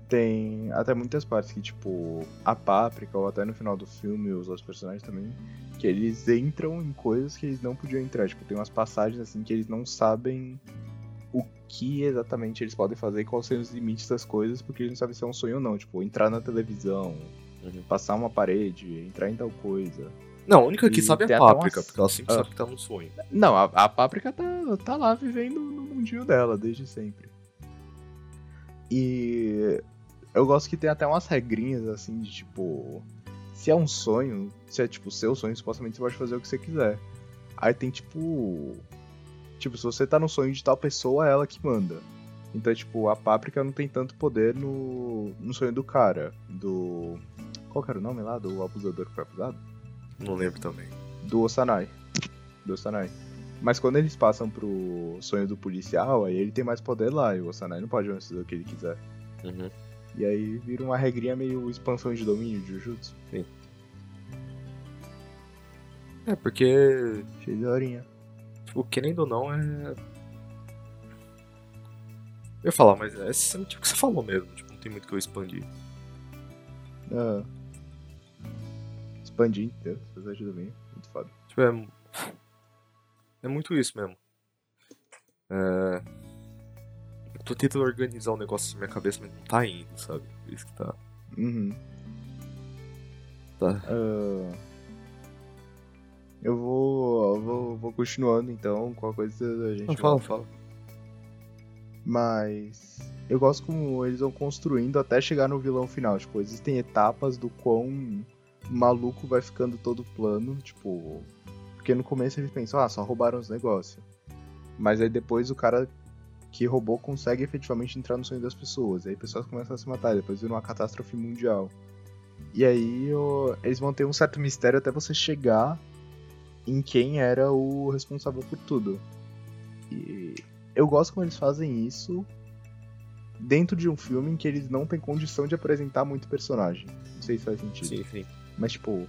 Tem até muitas partes que, tipo, a Páprica, ou até no final do filme, os outros personagens também, que eles entram em coisas que eles não podiam entrar. Tipo, tem umas passagens assim que eles não sabem o que exatamente eles podem fazer e quais são os limites das coisas, porque eles não sabem se é um sonho ou não. Tipo, entrar na televisão, Uhum. passar uma parede, entrar em tal coisa. Não, a única que E sabe é a Páprica, umas- porque ela sempre Ah. sabe que tá num sonho. Não, a, a Páprica tá, tá lá vivendo no mundinho dela desde sempre. E eu gosto que tem até umas regrinhas assim de tipo. Se é um sonho, se é tipo seu sonho, supostamente você pode fazer o que você quiser. Aí tem tipo. Tipo, se você tá no sonho de tal pessoa, é ela que manda. Então, tipo, a Páprica não tem tanto poder no, no sonho do cara. Do. Qual que era o nome lá? Do abusador que foi abusado? Não lembro também. do Osanai. Do Osanai. Mas quando eles passam pro sonho do policial, aí ele tem mais poder lá, e o Osanai não pode fazer o que ele quiser. Uhum. E aí vira uma regrinha meio expansão de domínio de Jujutsu. É, porque, Cheio de horinha. tipo, querendo ou não, é. Eu ia falar, mas é essencialmente o que você falou mesmo. Tipo, não tem muito que eu expandir. Ah. Expandir inteiro, fazer de domínio. Muito foda. Tipo, é. É muito isso mesmo. É. Eu tô tentando organizar um negócio na minha cabeça, mas não tá indo, sabe? Por isso que tá. Uhum. Tá. Ah. Eu vou, eu vou. Vou continuando então, com a coisa a gente. Não, fala, fala. Mas eu gosto como eles vão construindo até chegar no vilão final. Tipo, existem etapas do quão maluco vai ficando todo plano. Tipo, porque no começo eles pensam, ah, só roubaram os negócios. Mas aí depois o cara que roubou consegue efetivamente entrar no sonho das pessoas. Aí pessoas começam a se matar, depois vira uma catástrofe mundial. E aí o- eles vão ter um certo mistério até você chegar em quem era o responsável por tudo. E eu gosto como eles fazem isso dentro de um filme em que eles não têm condição de apresentar muito personagem. Não sei se faz sentido. Sim, sim. Mas, tipo,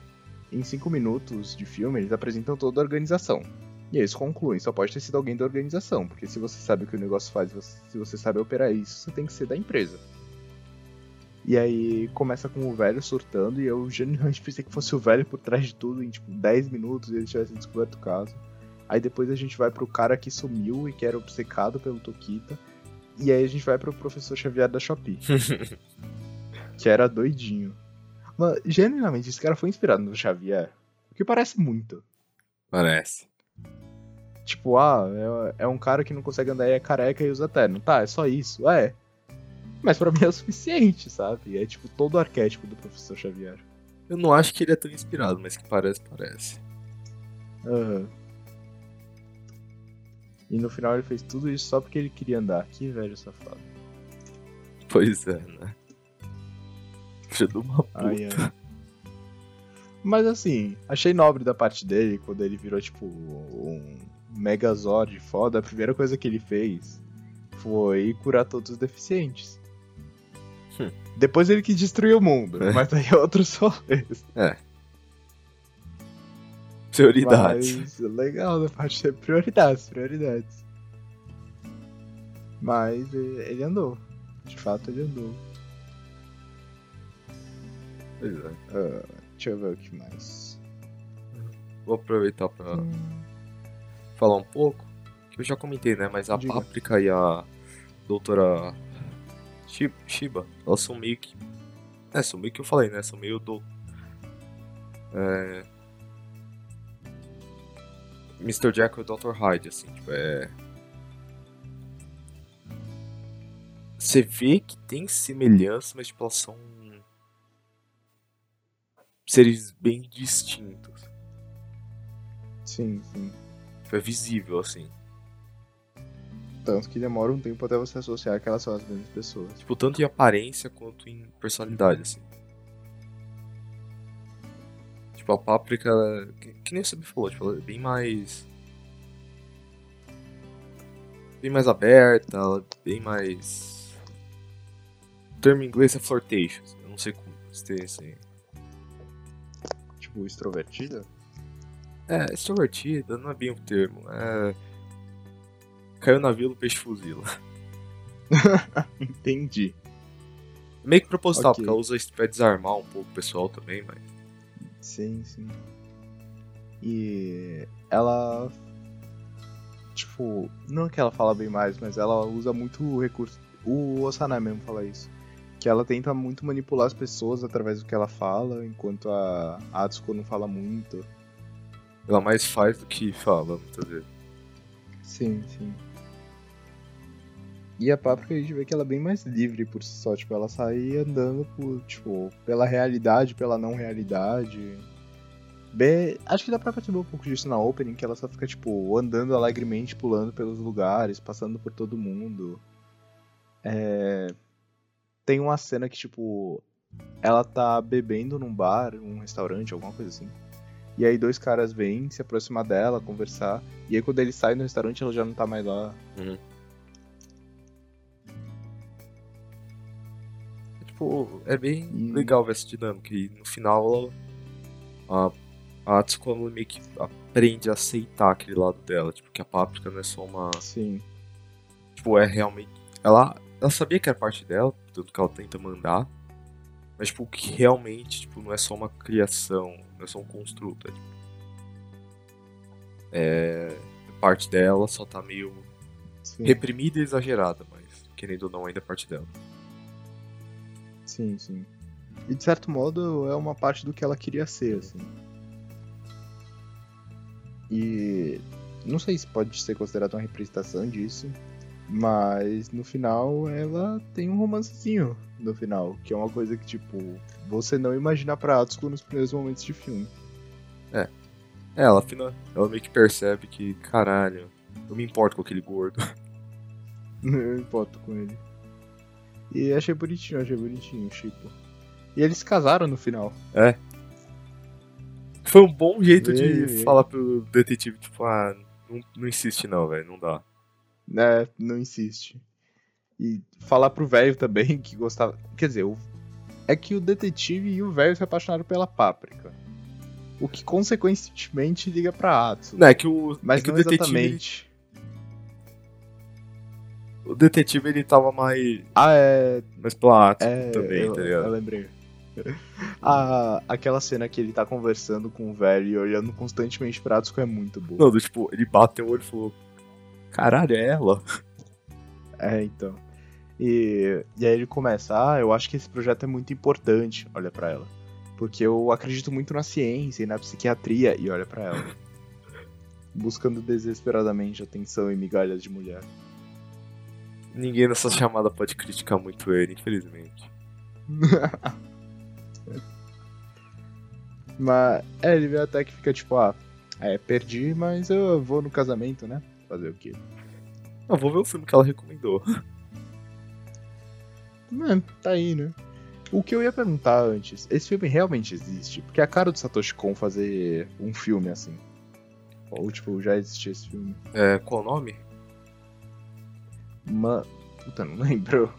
em cinco minutos de filme, eles apresentam toda a organização. E aí eles concluem, só pode ter sido alguém da organização, porque se você sabe o que o negócio faz, se você sabe operar isso, você tem que ser da empresa. E aí começa com o velho surtando, e eu genuinamente pensei que fosse o velho por trás de tudo, em tipo 10 minutos eles tivessem descoberto o caso. Aí depois a gente vai pro cara que sumiu e que era obcecado pelo Tokita. E aí a gente vai pro professor Xavier da Shopee, que era doidinho. Mano, genuinamente, esse cara foi inspirado no Xavier. O que parece muito. Parece. Tipo, ah, é, é um cara que não consegue andar e é careca e usa terno. Tá, é só isso. É. Mas pra mim é o suficiente, sabe? É tipo todo o arquétipo do professor Xavier. Eu não acho que ele é tão inspirado, mas que parece, parece. Aham. E no final ele fez tudo isso só porque ele queria andar. Que velho safado. Pois é, né? Filho de uma puta. Ai, ai. Mas assim, achei nobre da parte dele quando ele virou tipo um Megazord foda. A primeira coisa que ele fez foi curar todos os deficientes. Hum. Depois ele que destruiu o mundo, É. mas aí é outro só. Prioridade. Mas legal da parte de prioridades, prioridades. Mas eh, ele andou. De fato ele andou. Pois é. Deixa eu ver o que mais. Vou aproveitar pra falar um pouco. Eu já comentei, né? Mas a Diga. Páprica e a doutora Shi- Shiba, elas são meio que. É, são meio que eu falei, né? São meio do. É. Mr. Jekyll e Dr. Hyde, assim, tipo, é. Você vê que tem semelhança, mas tipo, elas são seres bem distintos. Sim, sim. Tipo, é visível, assim. Tanto que demora um tempo até você associar que elas são as mesmas pessoas. Tipo, tanto em aparência quanto em personalidade, assim. Tipo, a Páprica, que, que nem você me falou, tipo, ela é bem mais... Bem mais aberta, ela é bem mais... O termo em inglês é flirtatious. Eu não sei como se tem esse... Tipo, extrovertida? É, extrovertida não é bem o termo. É... Caiu na vila, o peixe fuzila. Entendi. Meio que proposital, Ok. porque ela usa isso pra desarmar um pouco o pessoal também, mas... Sim, sim. E ela. Tipo, não que ela fala bem mais, mas ela usa muito o recurso. O Osanai mesmo fala isso. Que ela tenta muito manipular as pessoas através do que ela fala, enquanto a Atsuko não fala muito. Ela mais faz do que fala, muitas vezes. Sim, sim. E a Páprica a gente vê que ela é bem mais livre por si só, tipo, ela sai andando por, tipo, pela realidade, pela não realidade. Bem, acho que dá pra perceber um pouco disso na opening, que ela só fica, tipo, andando alegremente, pulando pelos lugares, passando por todo mundo. É... Tem uma cena que, tipo, ela tá bebendo num bar, num restaurante, alguma coisa assim. E aí dois caras vêm se aproximar dela, conversar. E aí quando ele sai no restaurante, ela já não tá mais lá. Tipo, é bem legal ver essa dinâmica. E no final, ela, a, a Atsuko meio que aprende a aceitar aquele lado dela. Tipo, que a Páprica não é só uma. Sim. Tipo, é realmente. Ela, ela sabia que era parte dela, tanto que ela tenta mandar. Mas, tipo, que realmente tipo, não é só uma criação, não é só um construto. É, tipo, é parte dela, só tá meio Sim. reprimida e exagerada, mas querendo ou não, ainda é parte dela. Sim, sim. E de certo modo é uma parte do que ela queria ser, assim. E não sei se pode ser considerado uma representação disso, mas no final ela tem um romancezinho no final, que é uma coisa que, tipo, você não imagina pra Atsuko nos primeiros momentos de filme. É, ela, afinal, ela meio que percebe que, caralho, eu me importo com aquele gordo. Eu importo com ele. E achei bonitinho, achei bonitinho, Chico. E eles se casaram no final. Foi um bom jeito de Ei, ei. falar pro detetive, tipo, ah, não, não insiste não, velho, não dá. Né, não insiste. E falar pro velho também que gostava. Quer dizer, é que o detetive e o velho se apaixonaram pela páprica. O que consequentemente liga pra Atsu. Não, é que o, Mas é que não o detetive, exatamente. o detetive ele tava mais, Ah, é. mais plástico é também, eu, tá ligado? eu lembrei. Ah, aquela cena que ele tá conversando com o velho e olhando constantemente pra Atsuko é muito boa. Não, tipo, ele bateu o olho e falou, caralho, é ela? É, então. E, e aí ele começa, ah, eu acho que esse projeto é muito importante, olha pra ela. Porque eu acredito muito na ciência e na psiquiatria, e olha pra ela. Buscando desesperadamente atenção e migalhas de mulher. Ninguém nessa chamada pode criticar muito ele, infelizmente. Mas, é, ele até que fica tipo, ah, é, perdi, mas eu vou no casamento, né? Fazer o quê? Eu vou ver o filme que ela recomendou. É, tá aí, né? O que eu ia perguntar antes, esse filme realmente existe? Porque é a cara do Satoshi Kon fazer um filme assim. Ou, tipo, já existia esse filme. É, qual o nome? Uma... Puta, não lembro.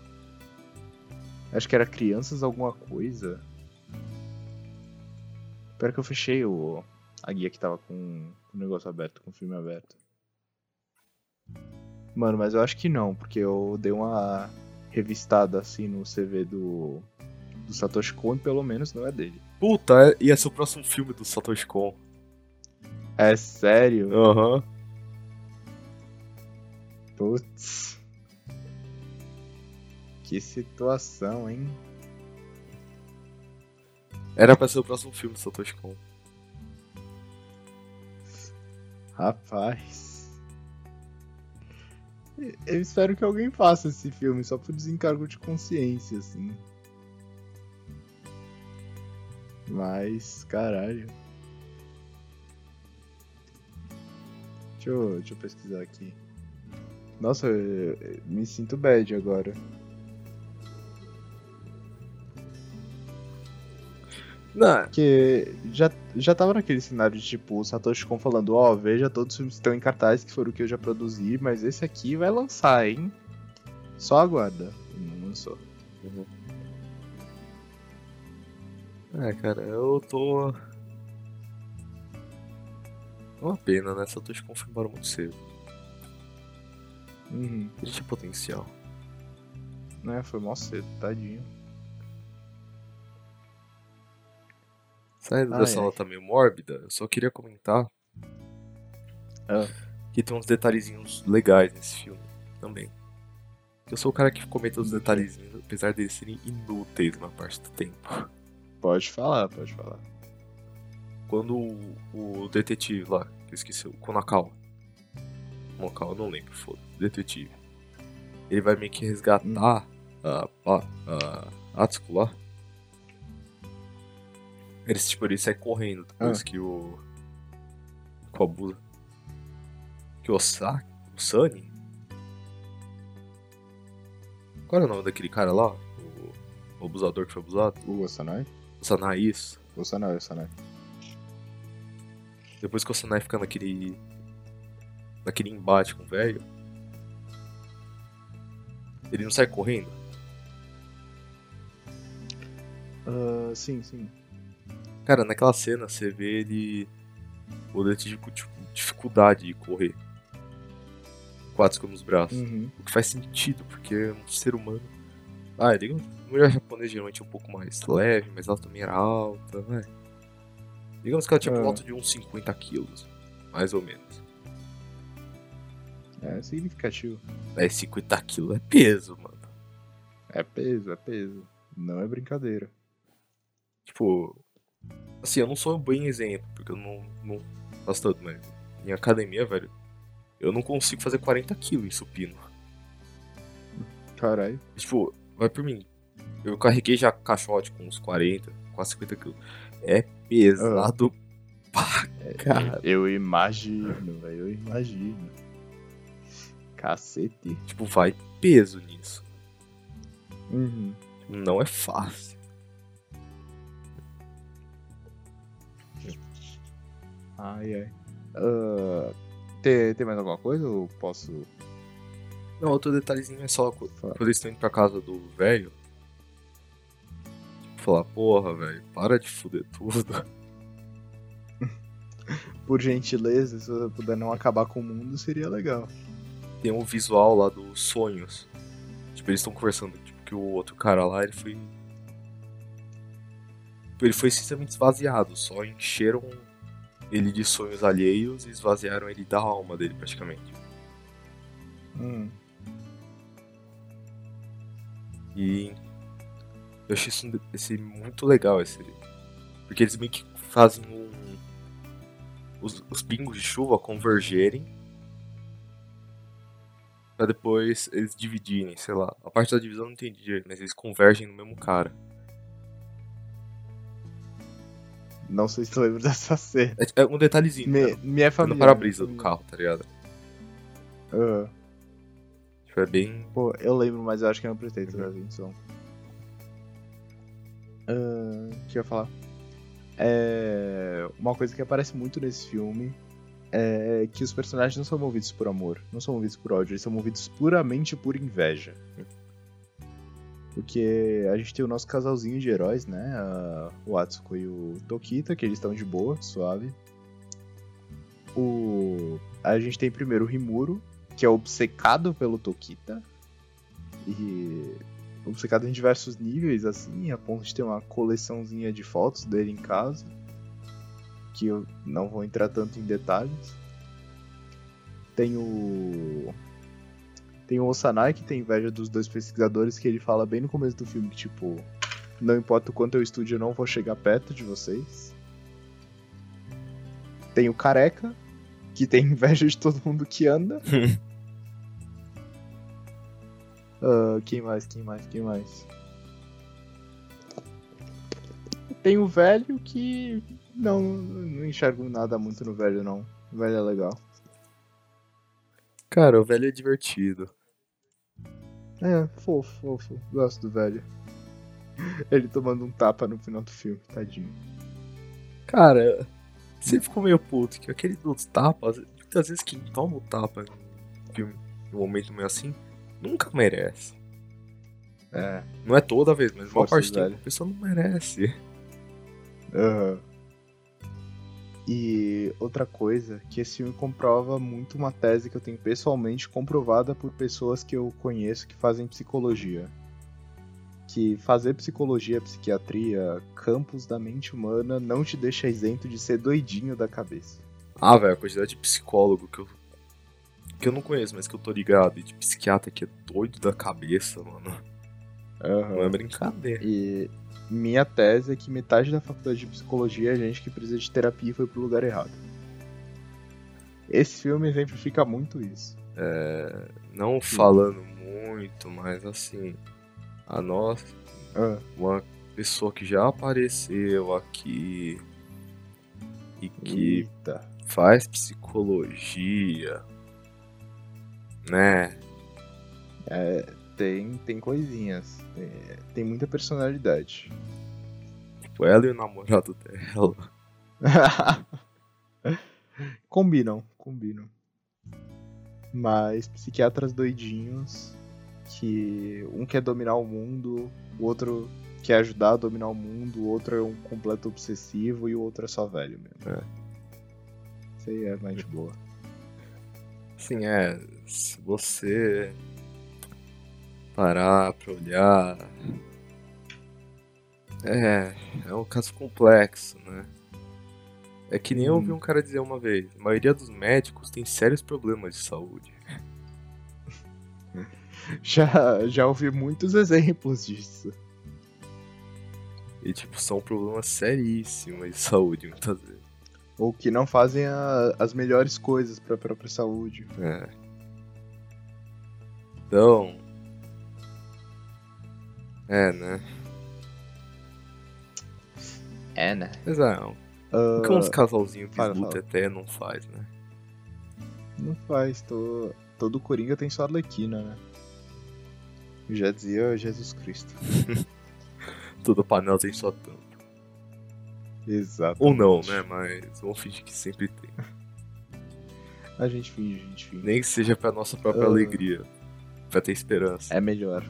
Acho que era Crianças Alguma Coisa. Espera que eu fechei o... a guia que tava com o negócio aberto, com o filme aberto. Mano, mas eu acho que não, porque eu dei uma revistada assim no CV do, do Satoshi Kon e pelo menos não é dele. Puta, é- ia ser o próximo filme do Satoshi Kon. É sério? Aham. Putz. Que situação, hein? Era pra ser o próximo filme do Satoshi Kon. Rapaz. Eu espero que alguém faça esse filme só por desencargo de consciência, assim. Mas, caralho. Deixa eu, deixa eu pesquisar aqui. Nossa, eu, eu me sinto bad agora. Não, Porque já, já tava naquele cenário de tipo, o Satoshi Kon falando, ó, veja todos os filmes que estão em cartaz, que foram o que eu já produzi, mas esse aqui vai lançar, hein? Só aguarda. Não lançou. É, cara, eu tô. É uma pena, né? Satoshi Kon foi embora muito cedo. Uhum. Ele tinha potencial. Né, foi mó cedo, tadinho. Saindo Ai, dessa ai. nota meio mórbida, eu só queria comentar Ah. que tem uns detalhezinhos legais nesse filme também. Eu sou o cara que comenta os detalhezinhos, apesar deles serem inúteis na parte do tempo. Pode falar, pode falar. Quando o, o detetive lá, que eu esqueci, o Konakawa. Konakawa, eu não lembro, foda detetive. Ele vai meio que resgatar a, a, a Atsuko lá. Ele, tipo, ele sai correndo depois Ah. que o. Que o abusa. Que o Osaki. O Sunny. Qual era o nome daquele cara lá? O, o abusador que foi abusado? O Osanai? O Sanai, isso. O Osanai, Osanai. Depois que o Sanai fica naquele. naquele embate com o velho. Ele não sai correndo? Ah, sim, sim. Cara, naquela cena você vê ele. Com tipo, dificuldade de correr. Quatro nos braços. Uhum. O que faz sentido, porque é um ser humano. Ah, ele a mulher japonesa geralmente é um pouco mais leve, mas ela também era alta, né? Digamos que ela tinha por Ah. volta de uns 50 quilos. Mais ou menos. É significativo. É, 50 quilos é peso, mano. É peso, é peso. Não é brincadeira. Tipo. Assim, eu não sou um bom exemplo, porque eu não, não faço tanto, mas em academia, velho, eu não consigo fazer 40 quilos em supino. Caralho. Tipo, vai por mim. Eu carreguei já caixote com uns 40, quase 50 quilos. É pesado pra cara. Eu imagino, velho. Eu imagino. Cacete. Tipo, vai peso nisso. Uhum. Não é fácil. Ai, ai. Ah, tem, tem mais alguma coisa ou posso Não, outro detalhezinho é só quando eles estão indo pra casa do velho. Tipo, falar, porra, velho, para de fuder tudo. Por gentileza, se você puder não acabar com o mundo, seria legal. tem um visual lá dos sonhos. Tipo, eles estão conversando, tipo, que o outro cara lá, ele foi. Ele foi simplesmente esvaziado, só encheram ele de sonhos alheios e esvaziaram ele da alma dele, praticamente. Hum. E eu achei isso esse, muito legal, esse. Porque eles meio que fazem um. Os, os pingos de chuva convergerem. Pra depois eles dividirem, sei lá. A parte da divisão eu não entendi mas eles convergem no mesmo cara. Não sei se tu lembra dessa cena. É, é um detalhezinho. Me, né? me é familiar. no para-brisa do carro, tá ligado? Ah, Tipo, é bem. pô, eu lembro, mas eu acho que eu não prestei toda atenção. Ah, O que eu ia falar? É, uma coisa que aparece muito nesse filme é que os personagens não são movidos por amor, não são movidos por ódio, eles são movidos puramente por inveja. Porque a gente tem o nosso casalzinho de heróis, né? o Atsuko e o Tokita, que eles estão de boa, suave. O... A gente tem primeiro o Rimuro, que é obcecado pelo Tokita. E obcecado em diversos níveis, assim, a ponto de ter uma coleçãozinha de fotos dele em casa. Que eu não vou entrar tanto em detalhes. Tem o. Tem o Osanai que tem inveja dos dois pesquisadores que ele fala bem no começo do filme que, tipo, não importa o quanto eu estude, eu não vou chegar perto de vocês. Tem o Careca, que tem inveja de todo mundo que anda. uh, quem mais, quem mais, quem mais? Tem o velho que não, não enxergo nada muito no velho, não. O velho é legal. Cara, o velho é divertido. É, fofo, fofo. Gosto do velho. Ele tomando um tapa no final do filme, tadinho. Cara, você ficou meio puto que aquele dos tapas, muitas vezes quem toma o tapa no filme, no momento meio assim, nunca merece. É. Não é toda vez, mas uma parte do tempo a pessoa não merece. Aham. E outra coisa, que esse filme comprova muito uma tese que eu tenho pessoalmente comprovada por pessoas que eu conheço que fazem psicologia. Que fazer psicologia, psiquiatria, campos da mente humana não te deixa isento de ser doidinho da cabeça. Ah, velho, a quantidade de psicólogo que eu. que eu não conheço, mas que eu tô ligado, e de psiquiatra que é doido da cabeça, mano. Não é brincadeira. E minha tese é que metade da faculdade de psicologia é gente que precisa de terapia e foi pro lugar errado. Esse filme exemplifica muito isso. Não falando muito, mas assim. A nossa. Ah, Uma pessoa que já apareceu aqui. E que eita. faz psicologia. Né? Tem, tem coisinhas. Tem, tem muita personalidade. Tipo, ela e o namorado dela. combinam, combinam. Mas psiquiatras doidinhos que um quer dominar o mundo, o outro quer ajudar a dominar o mundo, o outro é um completo obsessivo e o outro é só velho mesmo. É. Isso aí é mais de boa. Assim, é. Se você parar pra olhar. É. É um caso complexo, né? É que nem eu ouvi Hum. um cara dizer uma vez: a maioria dos médicos tem sérios problemas de saúde. Já, já ouvi muitos exemplos disso. E, tipo, são problemas seríssimos de saúde, muitas vezes. Ou que não fazem a- as melhores coisas pra própria saúde. É. Então. É, né? É, né? Mas é, um, que uns casalzinhos que fala, luta fala. até não faz, né? Não faz, tô... todo Coringa tem sua Arlequina, né? Já dizia Jesus Cristo. Toda panela tem sua tampa. Exato. Ou não, né? Mas vamos fingir que sempre tem. A gente finge, a gente finge. Nem que seja pra nossa própria Ah. alegria. Pra ter esperança. É melhor.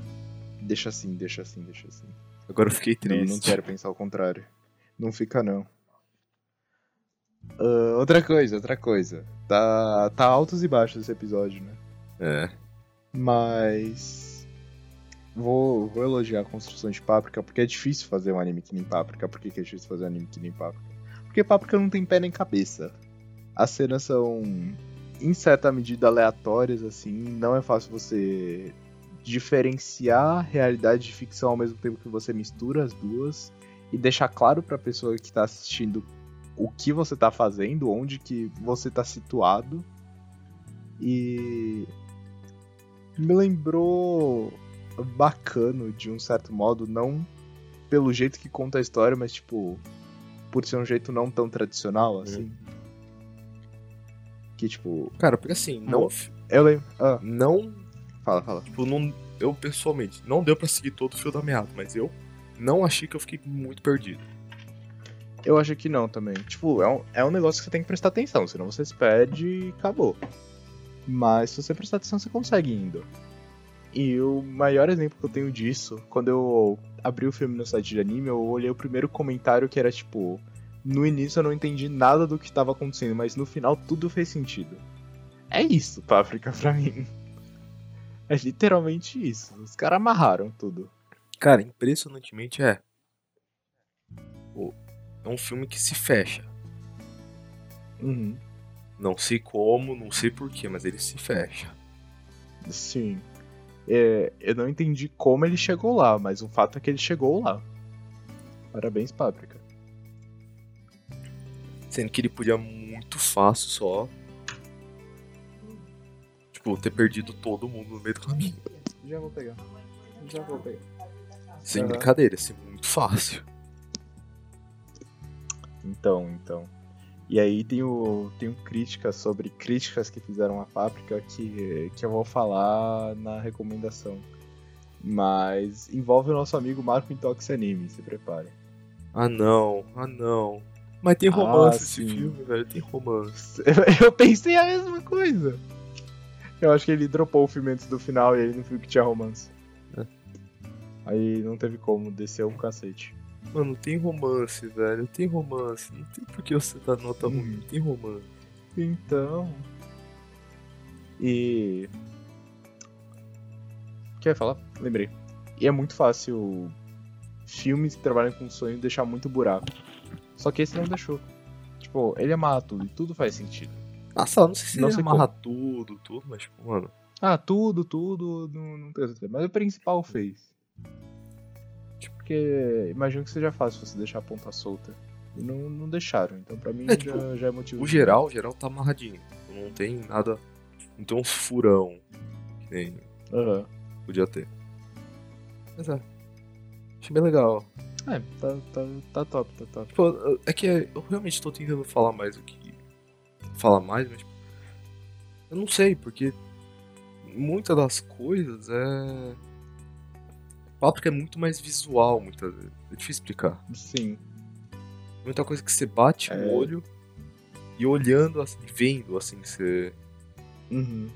Deixa assim, deixa assim, deixa assim. Agora eu fiquei Não, triste. não quero pensar o contrário. Não fica, não. Ah, outra coisa, outra coisa. Tá, tá altos e baixos esse episódio, né? É. Mas. Vou, vou elogiar a construção de Páprica, porque é difícil fazer um anime que nem Páprica. Por que, que é difícil fazer um anime que nem Páprica? Porque Páprica não tem pé nem cabeça. As cenas são, em certa medida, aleatórias, assim. Não é fácil você diferenciar realidade de ficção ao mesmo tempo que você mistura as duas e deixar claro pra pessoa que tá assistindo o que você tá fazendo, onde que você tá situado. E me lembrou bacano de um certo modo, não pelo jeito que conta a história, mas tipo por ser um jeito não tão tradicional assim. Que tipo, Cara, porque assim, não. Mo- eu lembro. Ah, Não. Fala, fala. Tipo, não. Eu pessoalmente, não deu pra seguir todo o fio da meada, mas eu não achei que eu fiquei muito perdido. Eu acho que não também. Tipo, é um, é um negócio que você tem que prestar atenção, senão você se perde e acabou. Mas se você prestar atenção, você consegue indo. E o maior exemplo que eu tenho disso, quando eu abri o filme no site de anime, eu olhei o primeiro comentário que era tipo. No início eu não entendi nada do que estava acontecendo, mas no final tudo fez sentido. É isso, Páprica, pra mim. É literalmente isso. Os caras amarraram tudo. Cara, impressionantemente é. É um filme que se fecha. Uhum. Não sei como, não sei porquê, mas ele se fecha. Sim. É, eu não entendi como ele chegou lá, mas o fato é que ele chegou lá. Parabéns, Páprica. Sendo que ele podia muito fácil só. Tipo, ter perdido todo mundo no meio do caminho. Já vou pegar. Já vou pegar. Sem Aham. brincadeira, assim, muito fácil. Então, então. E aí tem o tem críticas sobre críticas que fizeram a Páprica que, que eu vou falar na recomendação. Mas envolve o nosso amigo Marco Intox Anime, se prepare. Ah não, ah não. Mas tem Ah, romance esse sim. filme, velho, tem romance. Eu pensei a mesma coisa. Eu acho que ele dropou o filme antes do final e ele não viu que tinha romance. É. Aí não teve como, desceu o cacete. Mano, tem romance, velho, tem romance. Não tem por que você dar nota Uhum. ruim, tem romance. Então. E. Quer falar? Lembrei. E é muito fácil filmes que trabalham com sonho deixar muito buraco. Só que esse não deixou. Tipo, ele amarra tudo e tudo faz sentido. Nossa, não sei se Não sei amarra tudo, tudo, mas, tipo, mano. Ah, tudo, tudo, não, não tem certeza. Mas o principal fez. Tipo, porque imagino que seja fácil você deixar a ponta solta. E não, não deixaram, então pra mim É, já, tipo, já é motivo. O geral, o geral tá amarradinho. Não tem nada. Não tem um furão. Que nem Aham. podia ter. Mas é. Achei bem legal. É, tá, tá, tá top, tá top. Tipo, é que eu realmente tô tentando falar mais do que. Falar mais, mas. tipo, Eu não sei, porque. Muitas das coisas é. Páprica é muito mais visual, muitas vezes. É difícil explicar. Sim. Muita coisa que você bate É. o olho e olhando, assim, vendo, assim, você. Uhum.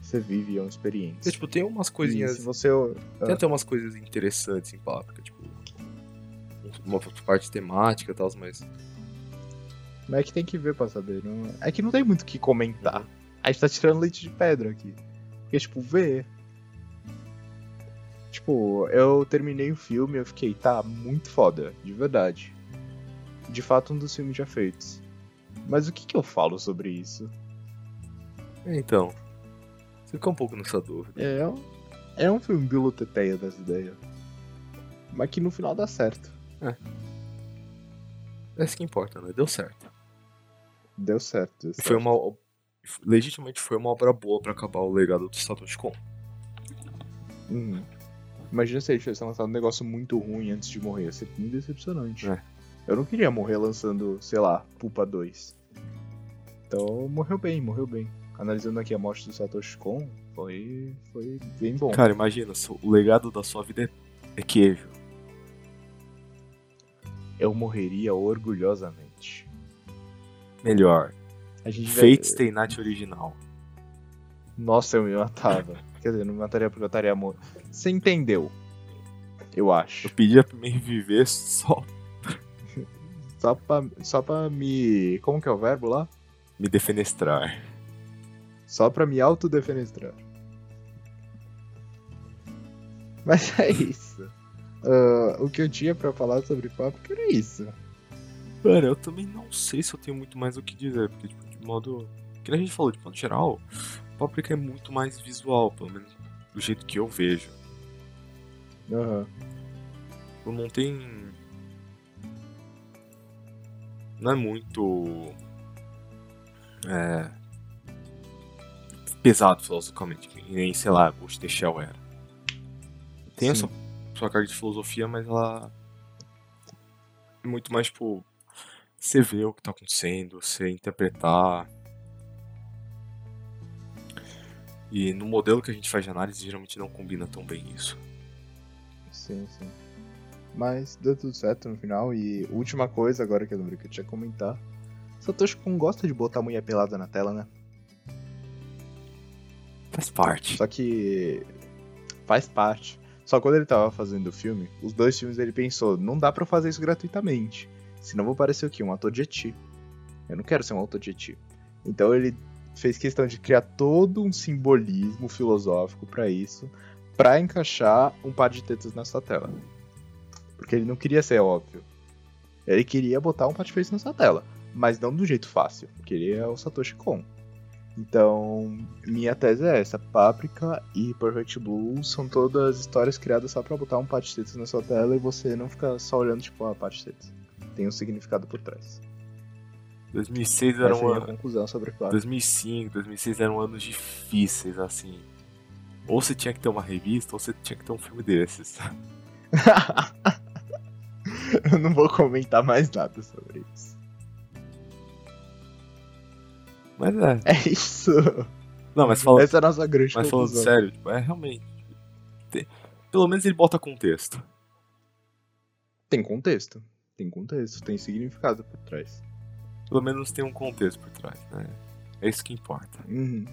Você vive, é uma experiência. tipo, tem umas E coisinhas. se você. Tem Ah, até umas coisas interessantes em Páprica, tipo. Uma parte temática e tal, mas. Mas é que tem que ver pra saber. Não... É que não tem muito o que comentar. A gente tá tirando leite de pedra aqui. Porque, tipo, vê. Tipo, eu terminei o filme e eu fiquei, tá, muito foda, de verdade. De fato, um dos filmes já feitos. Mas o que que eu falo sobre isso? É, então. Você fica um pouco nessa dúvida. É, um- é um filme biluteteia das ideias. Mas que no final dá certo. É isso que importa, né? Deu certo. Deu certo. deu E Foi certo. uma. Legitimamente foi uma obra boa pra acabar o legado do Satoshi Kon. Uhum. Imagina se ele tivesse lançado um negócio muito ruim antes de morrer. Ia ser muito decepcionante. É. Eu não queria morrer lançando, sei lá, Pupa 2. Então, morreu bem, morreu bem. Analisando aqui a morte do Satoshi Kon, foi, foi bem bom. Cara, imagina, o legado da sua vida é, é queijo. Eu morreria orgulhosamente. Melhor. A gente vai- Stay Night original. Nossa, eu me matava. Quer dizer, não me mataria porque eu estaria amor. Você entendeu? Eu Eu acho. pedia pra me viver só Só pra, só pra me. Como que é o verbo lá? me defenestrar. Só pra me autodefenestrar. Mas é isso. Ah, o que eu tinha pra falar sobre papo que era isso. Cara, eu também não sei se eu tenho muito mais o que dizer, porque, tipo, de modo. Que a gente falou, de modo geral, Paprika é muito mais visual, pelo menos do jeito que eu vejo. Aham. Tipo, Não tem. Não é muito. É. Pesado filosoficamente, nem, sei lá, Ghost the Shell era. Tem Sim. essa sua carga de filosofia, mas ela. É muito mais, tipo. Você vê o que tá acontecendo, você interpretar. E no modelo que a gente faz de análise, geralmente não combina tão bem isso. Sim, sim. Mas deu tudo certo no final. E última coisa agora que eu lembrei que eu tinha que comentar. Satoshi Kon gosta de botar a mulher pelada na tela, né? Faz parte. Só que faz parte. Só quando ele tava fazendo o filme, os dois filmes ele pensou, não dá pra eu fazer isso gratuitamente. Senão vou parecer o quê? Um ator de eti. Eu não quero ser um ator de eti. Então ele fez questão de criar todo um simbolismo filosófico pra isso, pra encaixar um par de tetas nessa tela. Porque ele não queria ser óbvio. Ele queria botar um par de face nessa tela, mas não do jeito fácil, ele é o Satoshi Kon. Então, minha tese é essa: Páprica e Perfect Blue são todas histórias criadas só pra botar um patitetes na sua tela e você não ficar só olhando, tipo, ah, patitetes. Tem um significado por trás. 2006 era é um minha ano. conclusão sobre Páprica. 2005, 2006 eram anos difíceis, assim. Ou você tinha que ter uma revista, ou você tinha que ter um filme desses. Eu não vou comentar mais nada sobre isso. Mas é. É isso. Não, mas falando, Essa é a nossa grande mas falando conclusão. sério, tipo, é realmente. pelo menos ele bota contexto. Tem contexto. Tem contexto, tem significado por trás. Pelo menos tem um contexto por trás, né? É isso que importa. Uhum.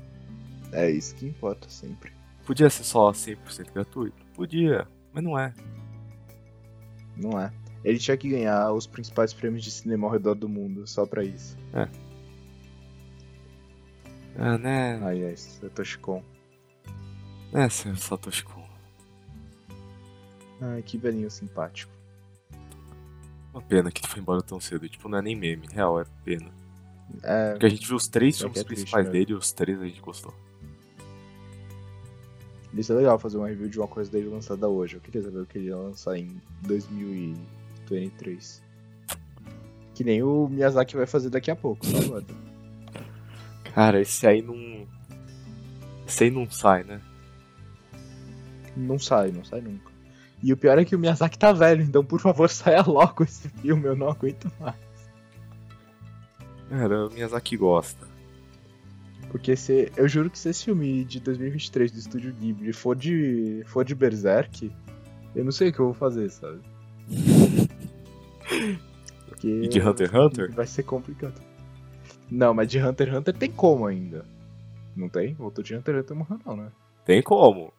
É isso que importa sempre. Podia ser só 100% gratuito? Podia, mas não é. Não é? Ele tinha que ganhar os principais prêmios de cinema ao redor do mundo só pra isso. É, né? Ai, ai, Satoshi Kon. Senhor Satoshi Kon? Ai, que velhinho simpático. Uma pena que ele foi embora tão cedo. Tipo, não é nem meme, real, é pena. É, Porque a gente viu os três É filmes que é principais né? dele e os três a gente gostou. isso é legal fazer uma review de uma coisa dele lançada hoje. Eu queria saber o que ele ia lançar em 2023. Que nem o Miyazaki vai fazer daqui a pouco, só aguarda. Cara, esse aí não. Esse aí não sai, né? Não sai, não sai nunca. E o pior é que o Miyazaki tá velho, então por favor saia logo esse filme, eu não aguento mais. Cara, o Miyazaki gosta. Porque se, eu juro que se esse filme de 2023 do Estúdio Ghibli for de, for de Berserk, eu não sei o que eu vou fazer, sabe? Porque E de Hunter x Hunter? vai ser complicado. Não, mas de Hunter x Hunter tem como ainda. Não tem? Outro de Hunter x Hunter morreu não, né? Tem como.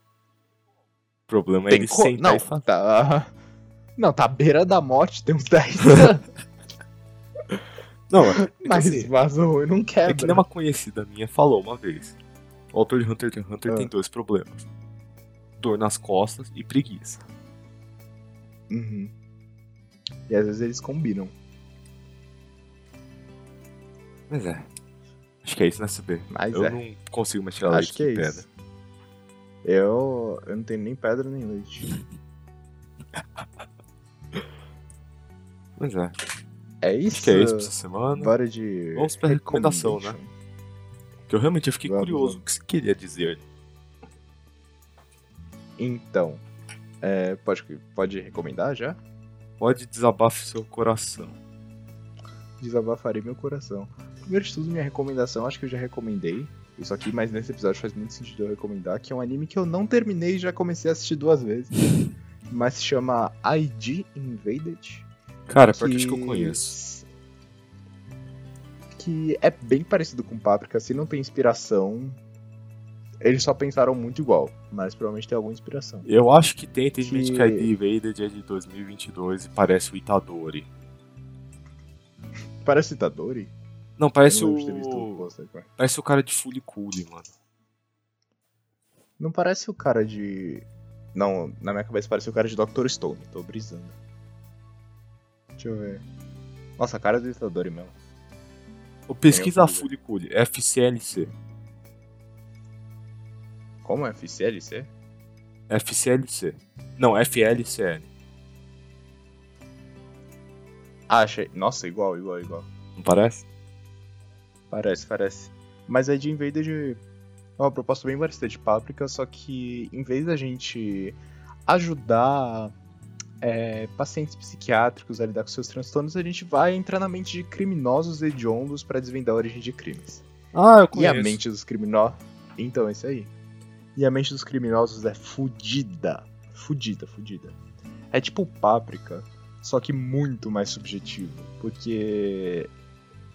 O problema é Tem ele como? sentar Não, e tá... Não, tá à beira da morte, tem uns 10 anos. Não, é mas assim, vazou e não é quebra. que nem uma conhecida minha falou uma vez. O autor de Hunter x Hunter Ah. tem dois problemas. Dor nas costas e preguiça. Uhum. E às vezes eles combinam. Mas é. Acho que é isso, né, CB? Mas Eu é. não consigo mais tirar leite é de isso. Eu, eu não tenho nem pedra nem leite. Mas é. É isso? Acho que é isso pra essa semana. Bora de. Vamos pra recomendação, né? Que eu realmente eu fiquei Vamos, curioso vamos. o que você queria dizer. Então, é, pode, pode recomendar já? Pode desabafe seu coração. Desabafarei meu coração. Primeiro de tudo, minha recomendação, acho que eu já recomendei. Isso aqui, mas nesse episódio faz muito sentido eu recomendar, que é um anime que eu não terminei e já comecei a assistir duas vezes. mas se chama ID Invaded. Cara, pior que acho que eu conheço. Que é bem parecido com Paprika, se não tem inspiração. Eles só pensaram muito igual, mas provavelmente tem alguma inspiração. Eu acho que tem, tem gente Que- ID Invaded é de 2022 e parece o Itadori. Parece Itadori? Não, parece não o o. Parece o cara de Fully Cooley, mano. Não parece o cara de. Não, na minha cabeça parece o cara de Dr. Stone, tô brisando. Deixa eu ver. Nossa, a cara do Itadori mesmo. Ô, pesquisa Fully Cooley, FCLC. Como é FCLC? FCLC. Não, FLCL. Ah, achei. Nossa, igual, igual, igual. Não parece? Parece, parece. Mas a de Invaded é uma proposta bem parecida de Páprica, só que em vez da gente ajudar é, pacientes psiquiátricos a lidar com seus transtornos, a gente vai entrar na mente de criminosos hediondos pra desvendar a origem de crimes. Ah, eu E conheço. a mente dos criminosos. Então, é isso aí. E a mente dos criminosos é fudida. Fudida, fudida. É tipo páprica, só que muito mais subjetivo. Porque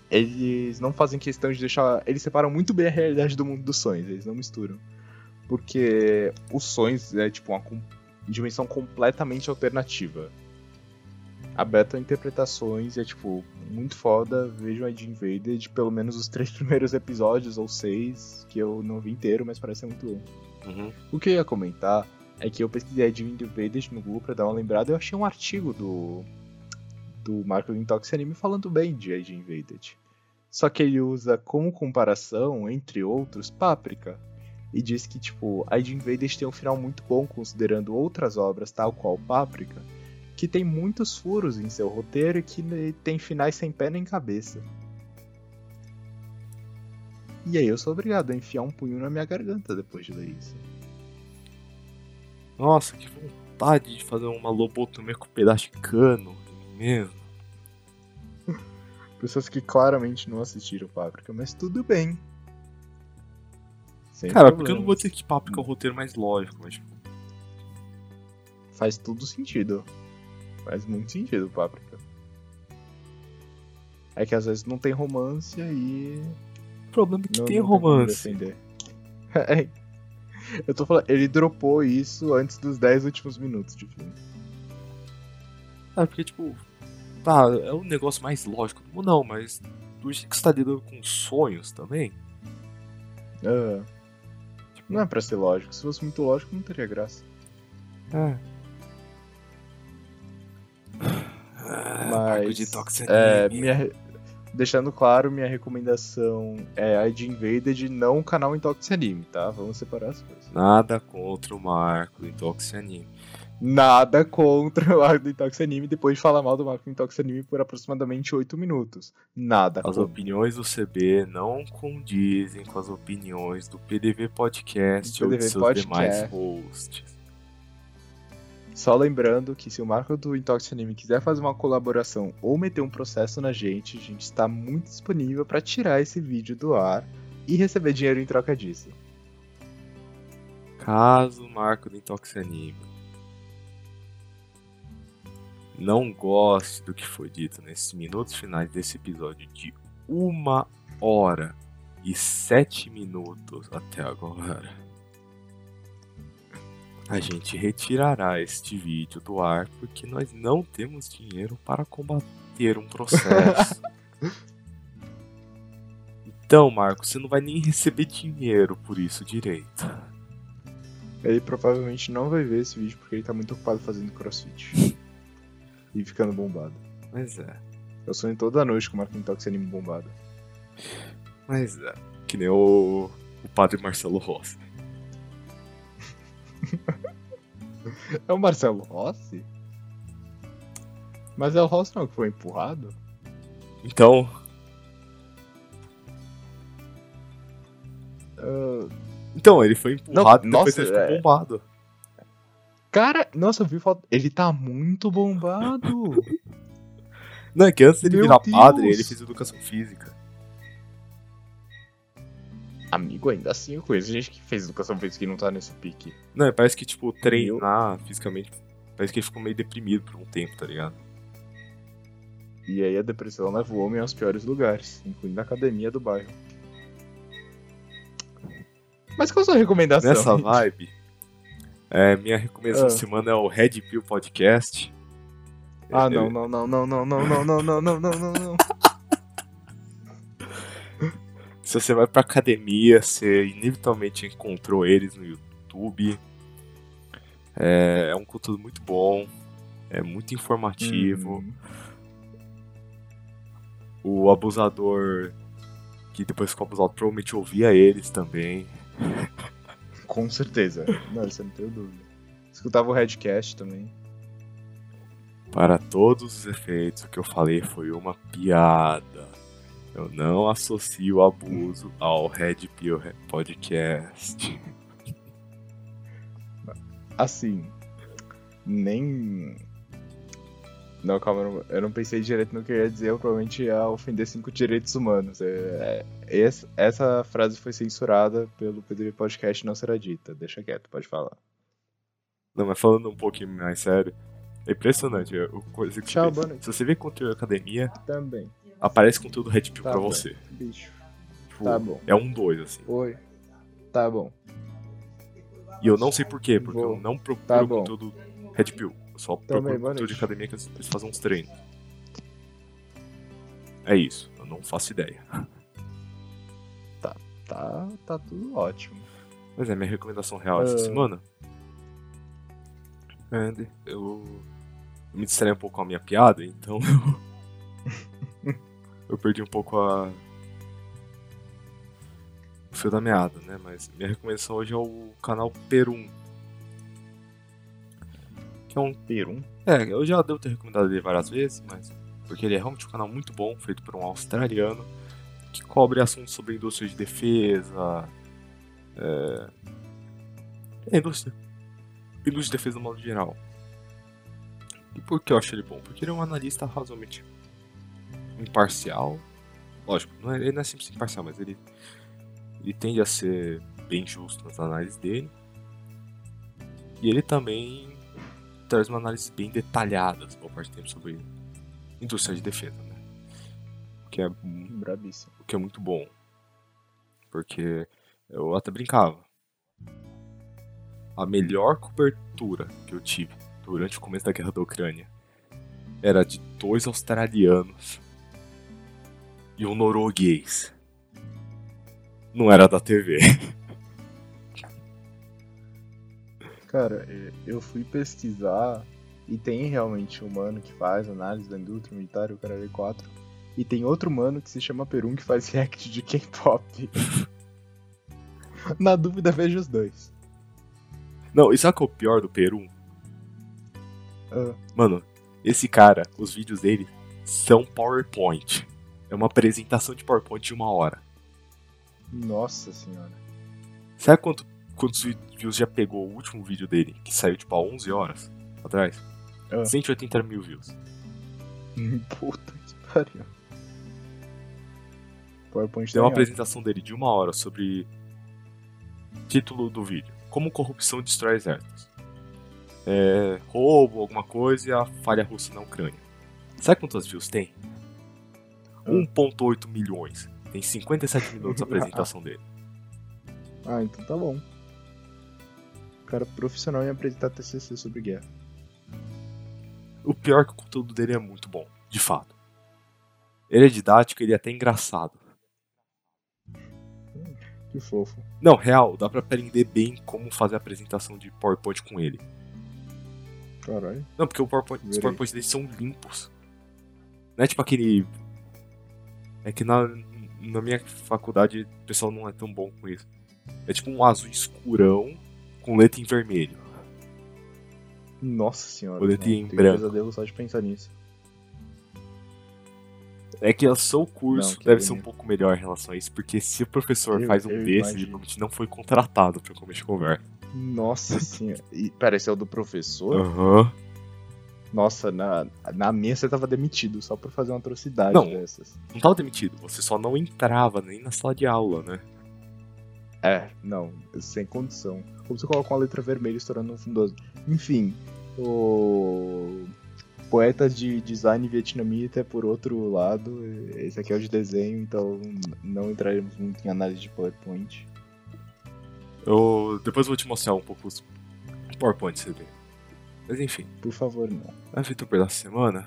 eles não fazem questão de deixar. Eles separam muito bem a realidade do mundo dos sonhos, eles não misturam. Porque os sonhos é tipo uma com- dimensão completamente alternativa. Aberto a interpretações e é tipo muito foda. Vejam a de Invaded, pelo menos os três primeiros episódios ou seis, que eu não vi inteiro, mas parece muito bom. Uhum. O que eu ia comentar é que eu pesquisei de Invaded no Google pra dar uma lembrada e eu achei um artigo do do Marco Lintox Anime falando bem de Age Invaded. Só que ele usa como comparação, entre outros, Páprica. E diz que, tipo, a de Invaders tem um final muito bom, considerando outras obras, tal qual Páprica, que tem muitos furos em seu roteiro e que tem finais sem pé nem cabeça. E aí eu sou obrigado a enfiar um punho na minha garganta depois de ler isso. Nossa, que vontade de fazer uma lobotomia com um pedaço de cano mesmo. Pessoas que claramente não assistiram Páprica, mas tudo bem. Sem Cara, porque eu não vou dizer que Páprica é o roteiro mais lógico, mas tipo. Faz tudo sentido. Faz muito sentido Páprica. É que às vezes não tem romance e. O problema é que não, tem não romance. Tem é. Eu tô falando, ele dropou isso antes dos 10 últimos minutos de filme. É, porque tipo, tá, é o negócio mais lógico do mundo, não, mas do jeito que você tá lidando com sonhos também. Uh, não é pra ser lógico. Se fosse muito lógico, não teria graça. É. Mas. É, minha, deixando claro, minha recomendação é a de Invaded, não o canal Intox Anime, tá? Vamos separar as coisas. Nada contra o Marco Intox Anime nada contra o arco do Intox Anime depois de falar mal do Marco do Intox Anime por aproximadamente 8 minutos. Nada. As contra. opiniões do CB não condizem com as opiniões do PDV Podcast ou de seus Podcast. demais hosts. Só lembrando que se o Marco do Intox Anime quiser fazer uma colaboração ou meter um processo na gente, a gente está muito disponível para tirar esse vídeo do ar e receber dinheiro em troca disso. Caso o Marco do Intox Anime não goste do que foi dito nesses minutos finais desse episódio de uma hora e sete minutos até agora, a gente retirará este vídeo do ar porque nós não temos dinheiro para combater um processo. então, Marco, você não vai nem receber dinheiro por isso direito. Ele provavelmente não vai ver esse vídeo porque ele tá muito ocupado fazendo crossfit e ficando bombado. Mas é. Eu sonho toda noite com o Marquinhos Tox anime bombado. Mas é. Que nem o, o padre Marcelo Rossi. é o Marcelo Rossi? Mas é o Rossi não que foi empurrado? Então. Uh... Então, ele foi empurrado não, e depois nossa, ele ficou é... bombado. Cara, nossa, eu vi foto. Ele tá muito bombado. Não, é que antes de ele virar Deus. padre, ele fez educação física. Amigo, ainda assim eu conheço gente que fez educação física e não tá nesse pique. Não, parece que, tipo, treinar fisicamente. Parece que ele ficou meio deprimido por um tempo, tá ligado? E aí a depressão leva o homem aos piores lugares, incluindo a academia do bairro. Mas qual a sua recomendação? Nessa vibe, é, minha recomendação ah. da semana é o Red Pill Podcast. Ah, não, não, não, não, não, não, não, não, não, não, não, não, não. Se você vai pra academia, você inevitavelmente encontrou eles no YouTube. É, é um conteúdo muito bom, é muito informativo. Hum. O abusador que depois ficou abusado provavelmente ouvia eles também. Com certeza. Não, isso eu não tenho dúvida. Escutava o Redcast também. Para todos os efeitos, o que eu falei foi uma piada. Eu não associo abuso ao Red Pill Podcast. Assim, nem não, calma, eu não pensei direito no que eu ia dizer, eu provavelmente ia ofender cinco direitos humanos. É, é, essa, essa frase foi censurada pelo PDB Podcast não será dita. Deixa quieto, pode falar. Não, mas falando um pouquinho mais sério, é impressionante. O coisa que Tchau, você, se você vê conteúdo academia, também aparece conteúdo Red Pill tá pra bom. você. Bicho. Tipo, tá bom. É um dois, assim. Oi. Tá bom. E eu não sei porquê, porque Vou. eu não procuro tá conteúdo Red Pill. Só Também, procuro de academia que eles fazem uns treinos. É isso, eu não faço ideia. Tá, tá, tá tudo ótimo. Mas é minha recomendação real uh... essa ah. semana. Andy, eu, eu me distraí um pouco com a minha piada, então eu, eu perdi um pouco a, fio da meada, né? Mas minha recomendação hoje é o canal Perum. Que é um. Perum? É, eu já devo ter recomendado ele várias vezes, mas. Porque ele é realmente um canal muito bom, feito por um australiano, que cobre assuntos sobre indústria de defesa. É. é indústria. Indústria de defesa no modo geral. E por que eu acho ele bom? Porque ele é um analista razoavelmente imparcial. Lógico, não é, ele não é sempre imparcial, mas ele, ele tende a ser bem justo nas análises dele. E ele também traz uma análise bem detalhada, por parte do tempo, sobre indústria de defesa, né? O que é, Brabíssimo. o que é muito bom. Porque eu até brincava. A melhor cobertura que eu tive durante o começo da guerra da Ucrânia era de dois australianos e um norueguês. Não era da TV. Cara, é, eu fui pesquisar e tem realmente um mano que faz análise da indústria militar, o cara é 4 E tem outro mano que se chama Perum que faz react de K-pop. Na dúvida, veja os dois. Não, e sabe que é o pior do Peru? Ah, Mano, esse cara, os vídeos dele são PowerPoint. É uma apresentação de PowerPoint de uma hora. nossa senhora. Sabe quanto, quantos views já pegou o último vídeo dele, que saiu tipo há 11 horas atrás? Ah. 180 mil views. Puta que pariu. PowerPoint Tem uma tá apresentação dele de uma hora sobre. Título do vídeo: Como corrupção destrói exércitos. É, roubo, alguma coisa e a falha russa na Ucrânia. Sabe quantas views tem? Ah. 1,8 milhões. Tem 57 minutos a apresentação dele. Ah, então tá bom. Cara profissional em apresentar TCC sobre guerra. O pior é que o conteúdo dele é muito bom, de fato. Ele é didático, ele é até engraçado. Que fofo. Não, real, dá pra aprender bem como fazer a apresentação de PowerPoint com ele. Caralho. Não, porque o PowerPoint, os. PowerPoints deles são limpos. Não é tipo aquele. É que na, na minha faculdade o pessoal não é tão bom com isso. É tipo um azul escurão com letra em vermelho. Nossa senhora. Boletim não, em branco. pesadelo só de pensar nisso. É que o seu curso Não, deve ser um pouco melhor em relação a isso, porque se o professor Eu- faz um eu desse, imagino. ele provavelmente não foi contratado pra começar conversa. Nossa senhora. E, pera, esse é o do professor? Aham. Nossa, na, na minha você tava demitido só por fazer uma atrocidade Não. dessas. Não tava demitido, você só não entrava nem na sala de aula, né? É, não, sem condição. Como você coloca uma letra vermelha estourando no fundo. Enfim, o poeta de design vietnamita é por outro lado. Esse aqui é o de desenho, então não entraremos muito em análise de PowerPoint. Eu depois eu vou te mostrar um pouco os PowerPoints você vê. Mas enfim, Por favor, não. a VTuber da semana,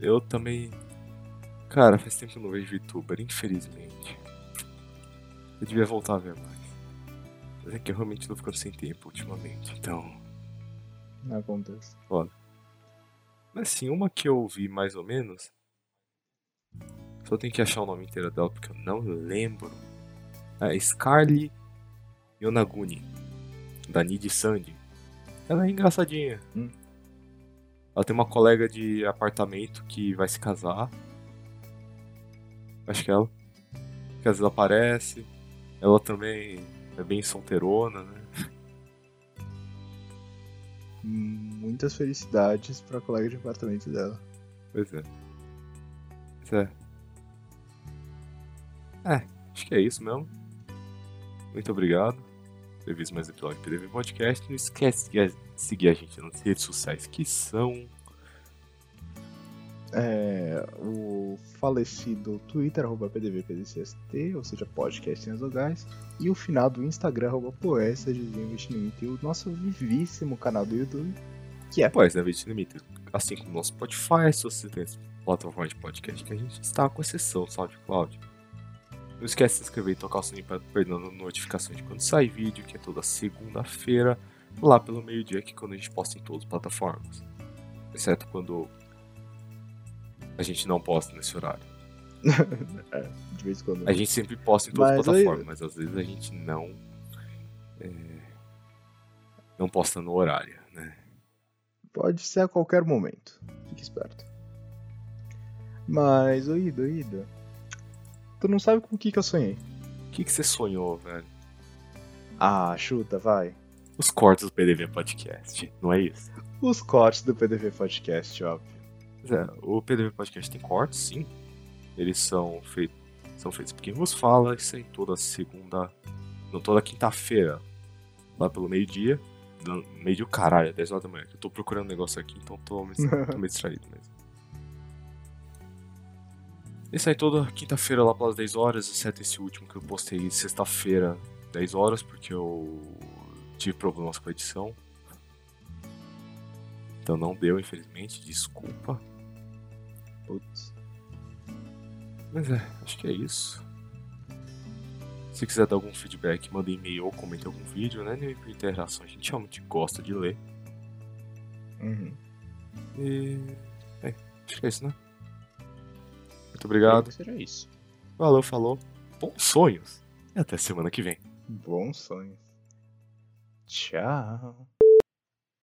eu também. Cara, faz tempo que eu não vejo VTuber, infelizmente. Eu devia voltar a ver mais. Mas é que eu realmente tô ficando sem tempo ultimamente, então. Não acontece. Mas sim, uma que eu vi mais ou menos. Só tenho que achar o nome inteiro dela porque eu não lembro. É Scarly Yonaguni, da Nid Sandy. Ela é engraçadinha. Hum. Ela tem uma colega de apartamento que vai se casar. Acho que é ela. Que às vezes aparece. Ela também é bem solteirona, né? Muitas felicidades pra colega de apartamento dela. Pois é. Pois é. É, acho que é isso mesmo. Muito obrigado por ter visto mais um episódio do PDV Podcast. Não esquece de seguir a gente nas redes sociais, que são. É, o falecido Twitter, arroba PDVPDCST, ou seja, podcast vogais, e o final do Instagram, arroba Poessa, Investimento, e o nosso vivíssimo canal do YouTube, que é né, Vídeo Limited. Assim como o nosso Spotify, se você tem plataforma de podcast que a gente está, com exceção SoundCloud. Não esquece de se inscrever e tocar o sininho para perder notificações de quando sai vídeo, que é toda segunda-feira, lá pelo meio-dia, que é quando a gente posta em todas as plataformas. Exceto quando a gente não posta nesse horário. é, de vez em quando. A gente sempre posta em todas as Mas aí- plataformas, mas às vezes a gente não. é, não posta no horário, né? Pode ser a qualquer momento. Fique esperto. Mas, ô Ida. Tu não sabe com o que, que eu sonhei? O que, que você sonhou, velho? Ah, chuta, vai. Os cortes do PDV Podcast, não é isso? Os cortes do PDV Podcast, óbvio. Pois é, o PDV Podcast tem cortes, sim. Eles são feitos, são feitos por quem vos fala, isso aí toda segunda, não toda quinta-feira, lá pelo meio-dia. Não, Meio-dia, o caralho, 10 horas da manhã. Eu tô procurando um negócio aqui, então tô, me- tô meio distraído mesmo. Esse aí toda quinta-feira lá pelas 10 horas, exceto esse último que eu postei sexta-feira, 10 horas, porque eu tive problemas com a edição. Então não deu, infelizmente, desculpa. Putz. Mas é, acho que é isso. Se quiser dar algum feedback, manda e-mail ou comente algum vídeo, né? Nem por interação, a gente realmente gosta de ler. Uhum. E. É, acho que é isso, né? Muito obrigado. Será isso. Valeu, falou. Bons sonhos. E até semana que vem. Bons sonhos. Tchau.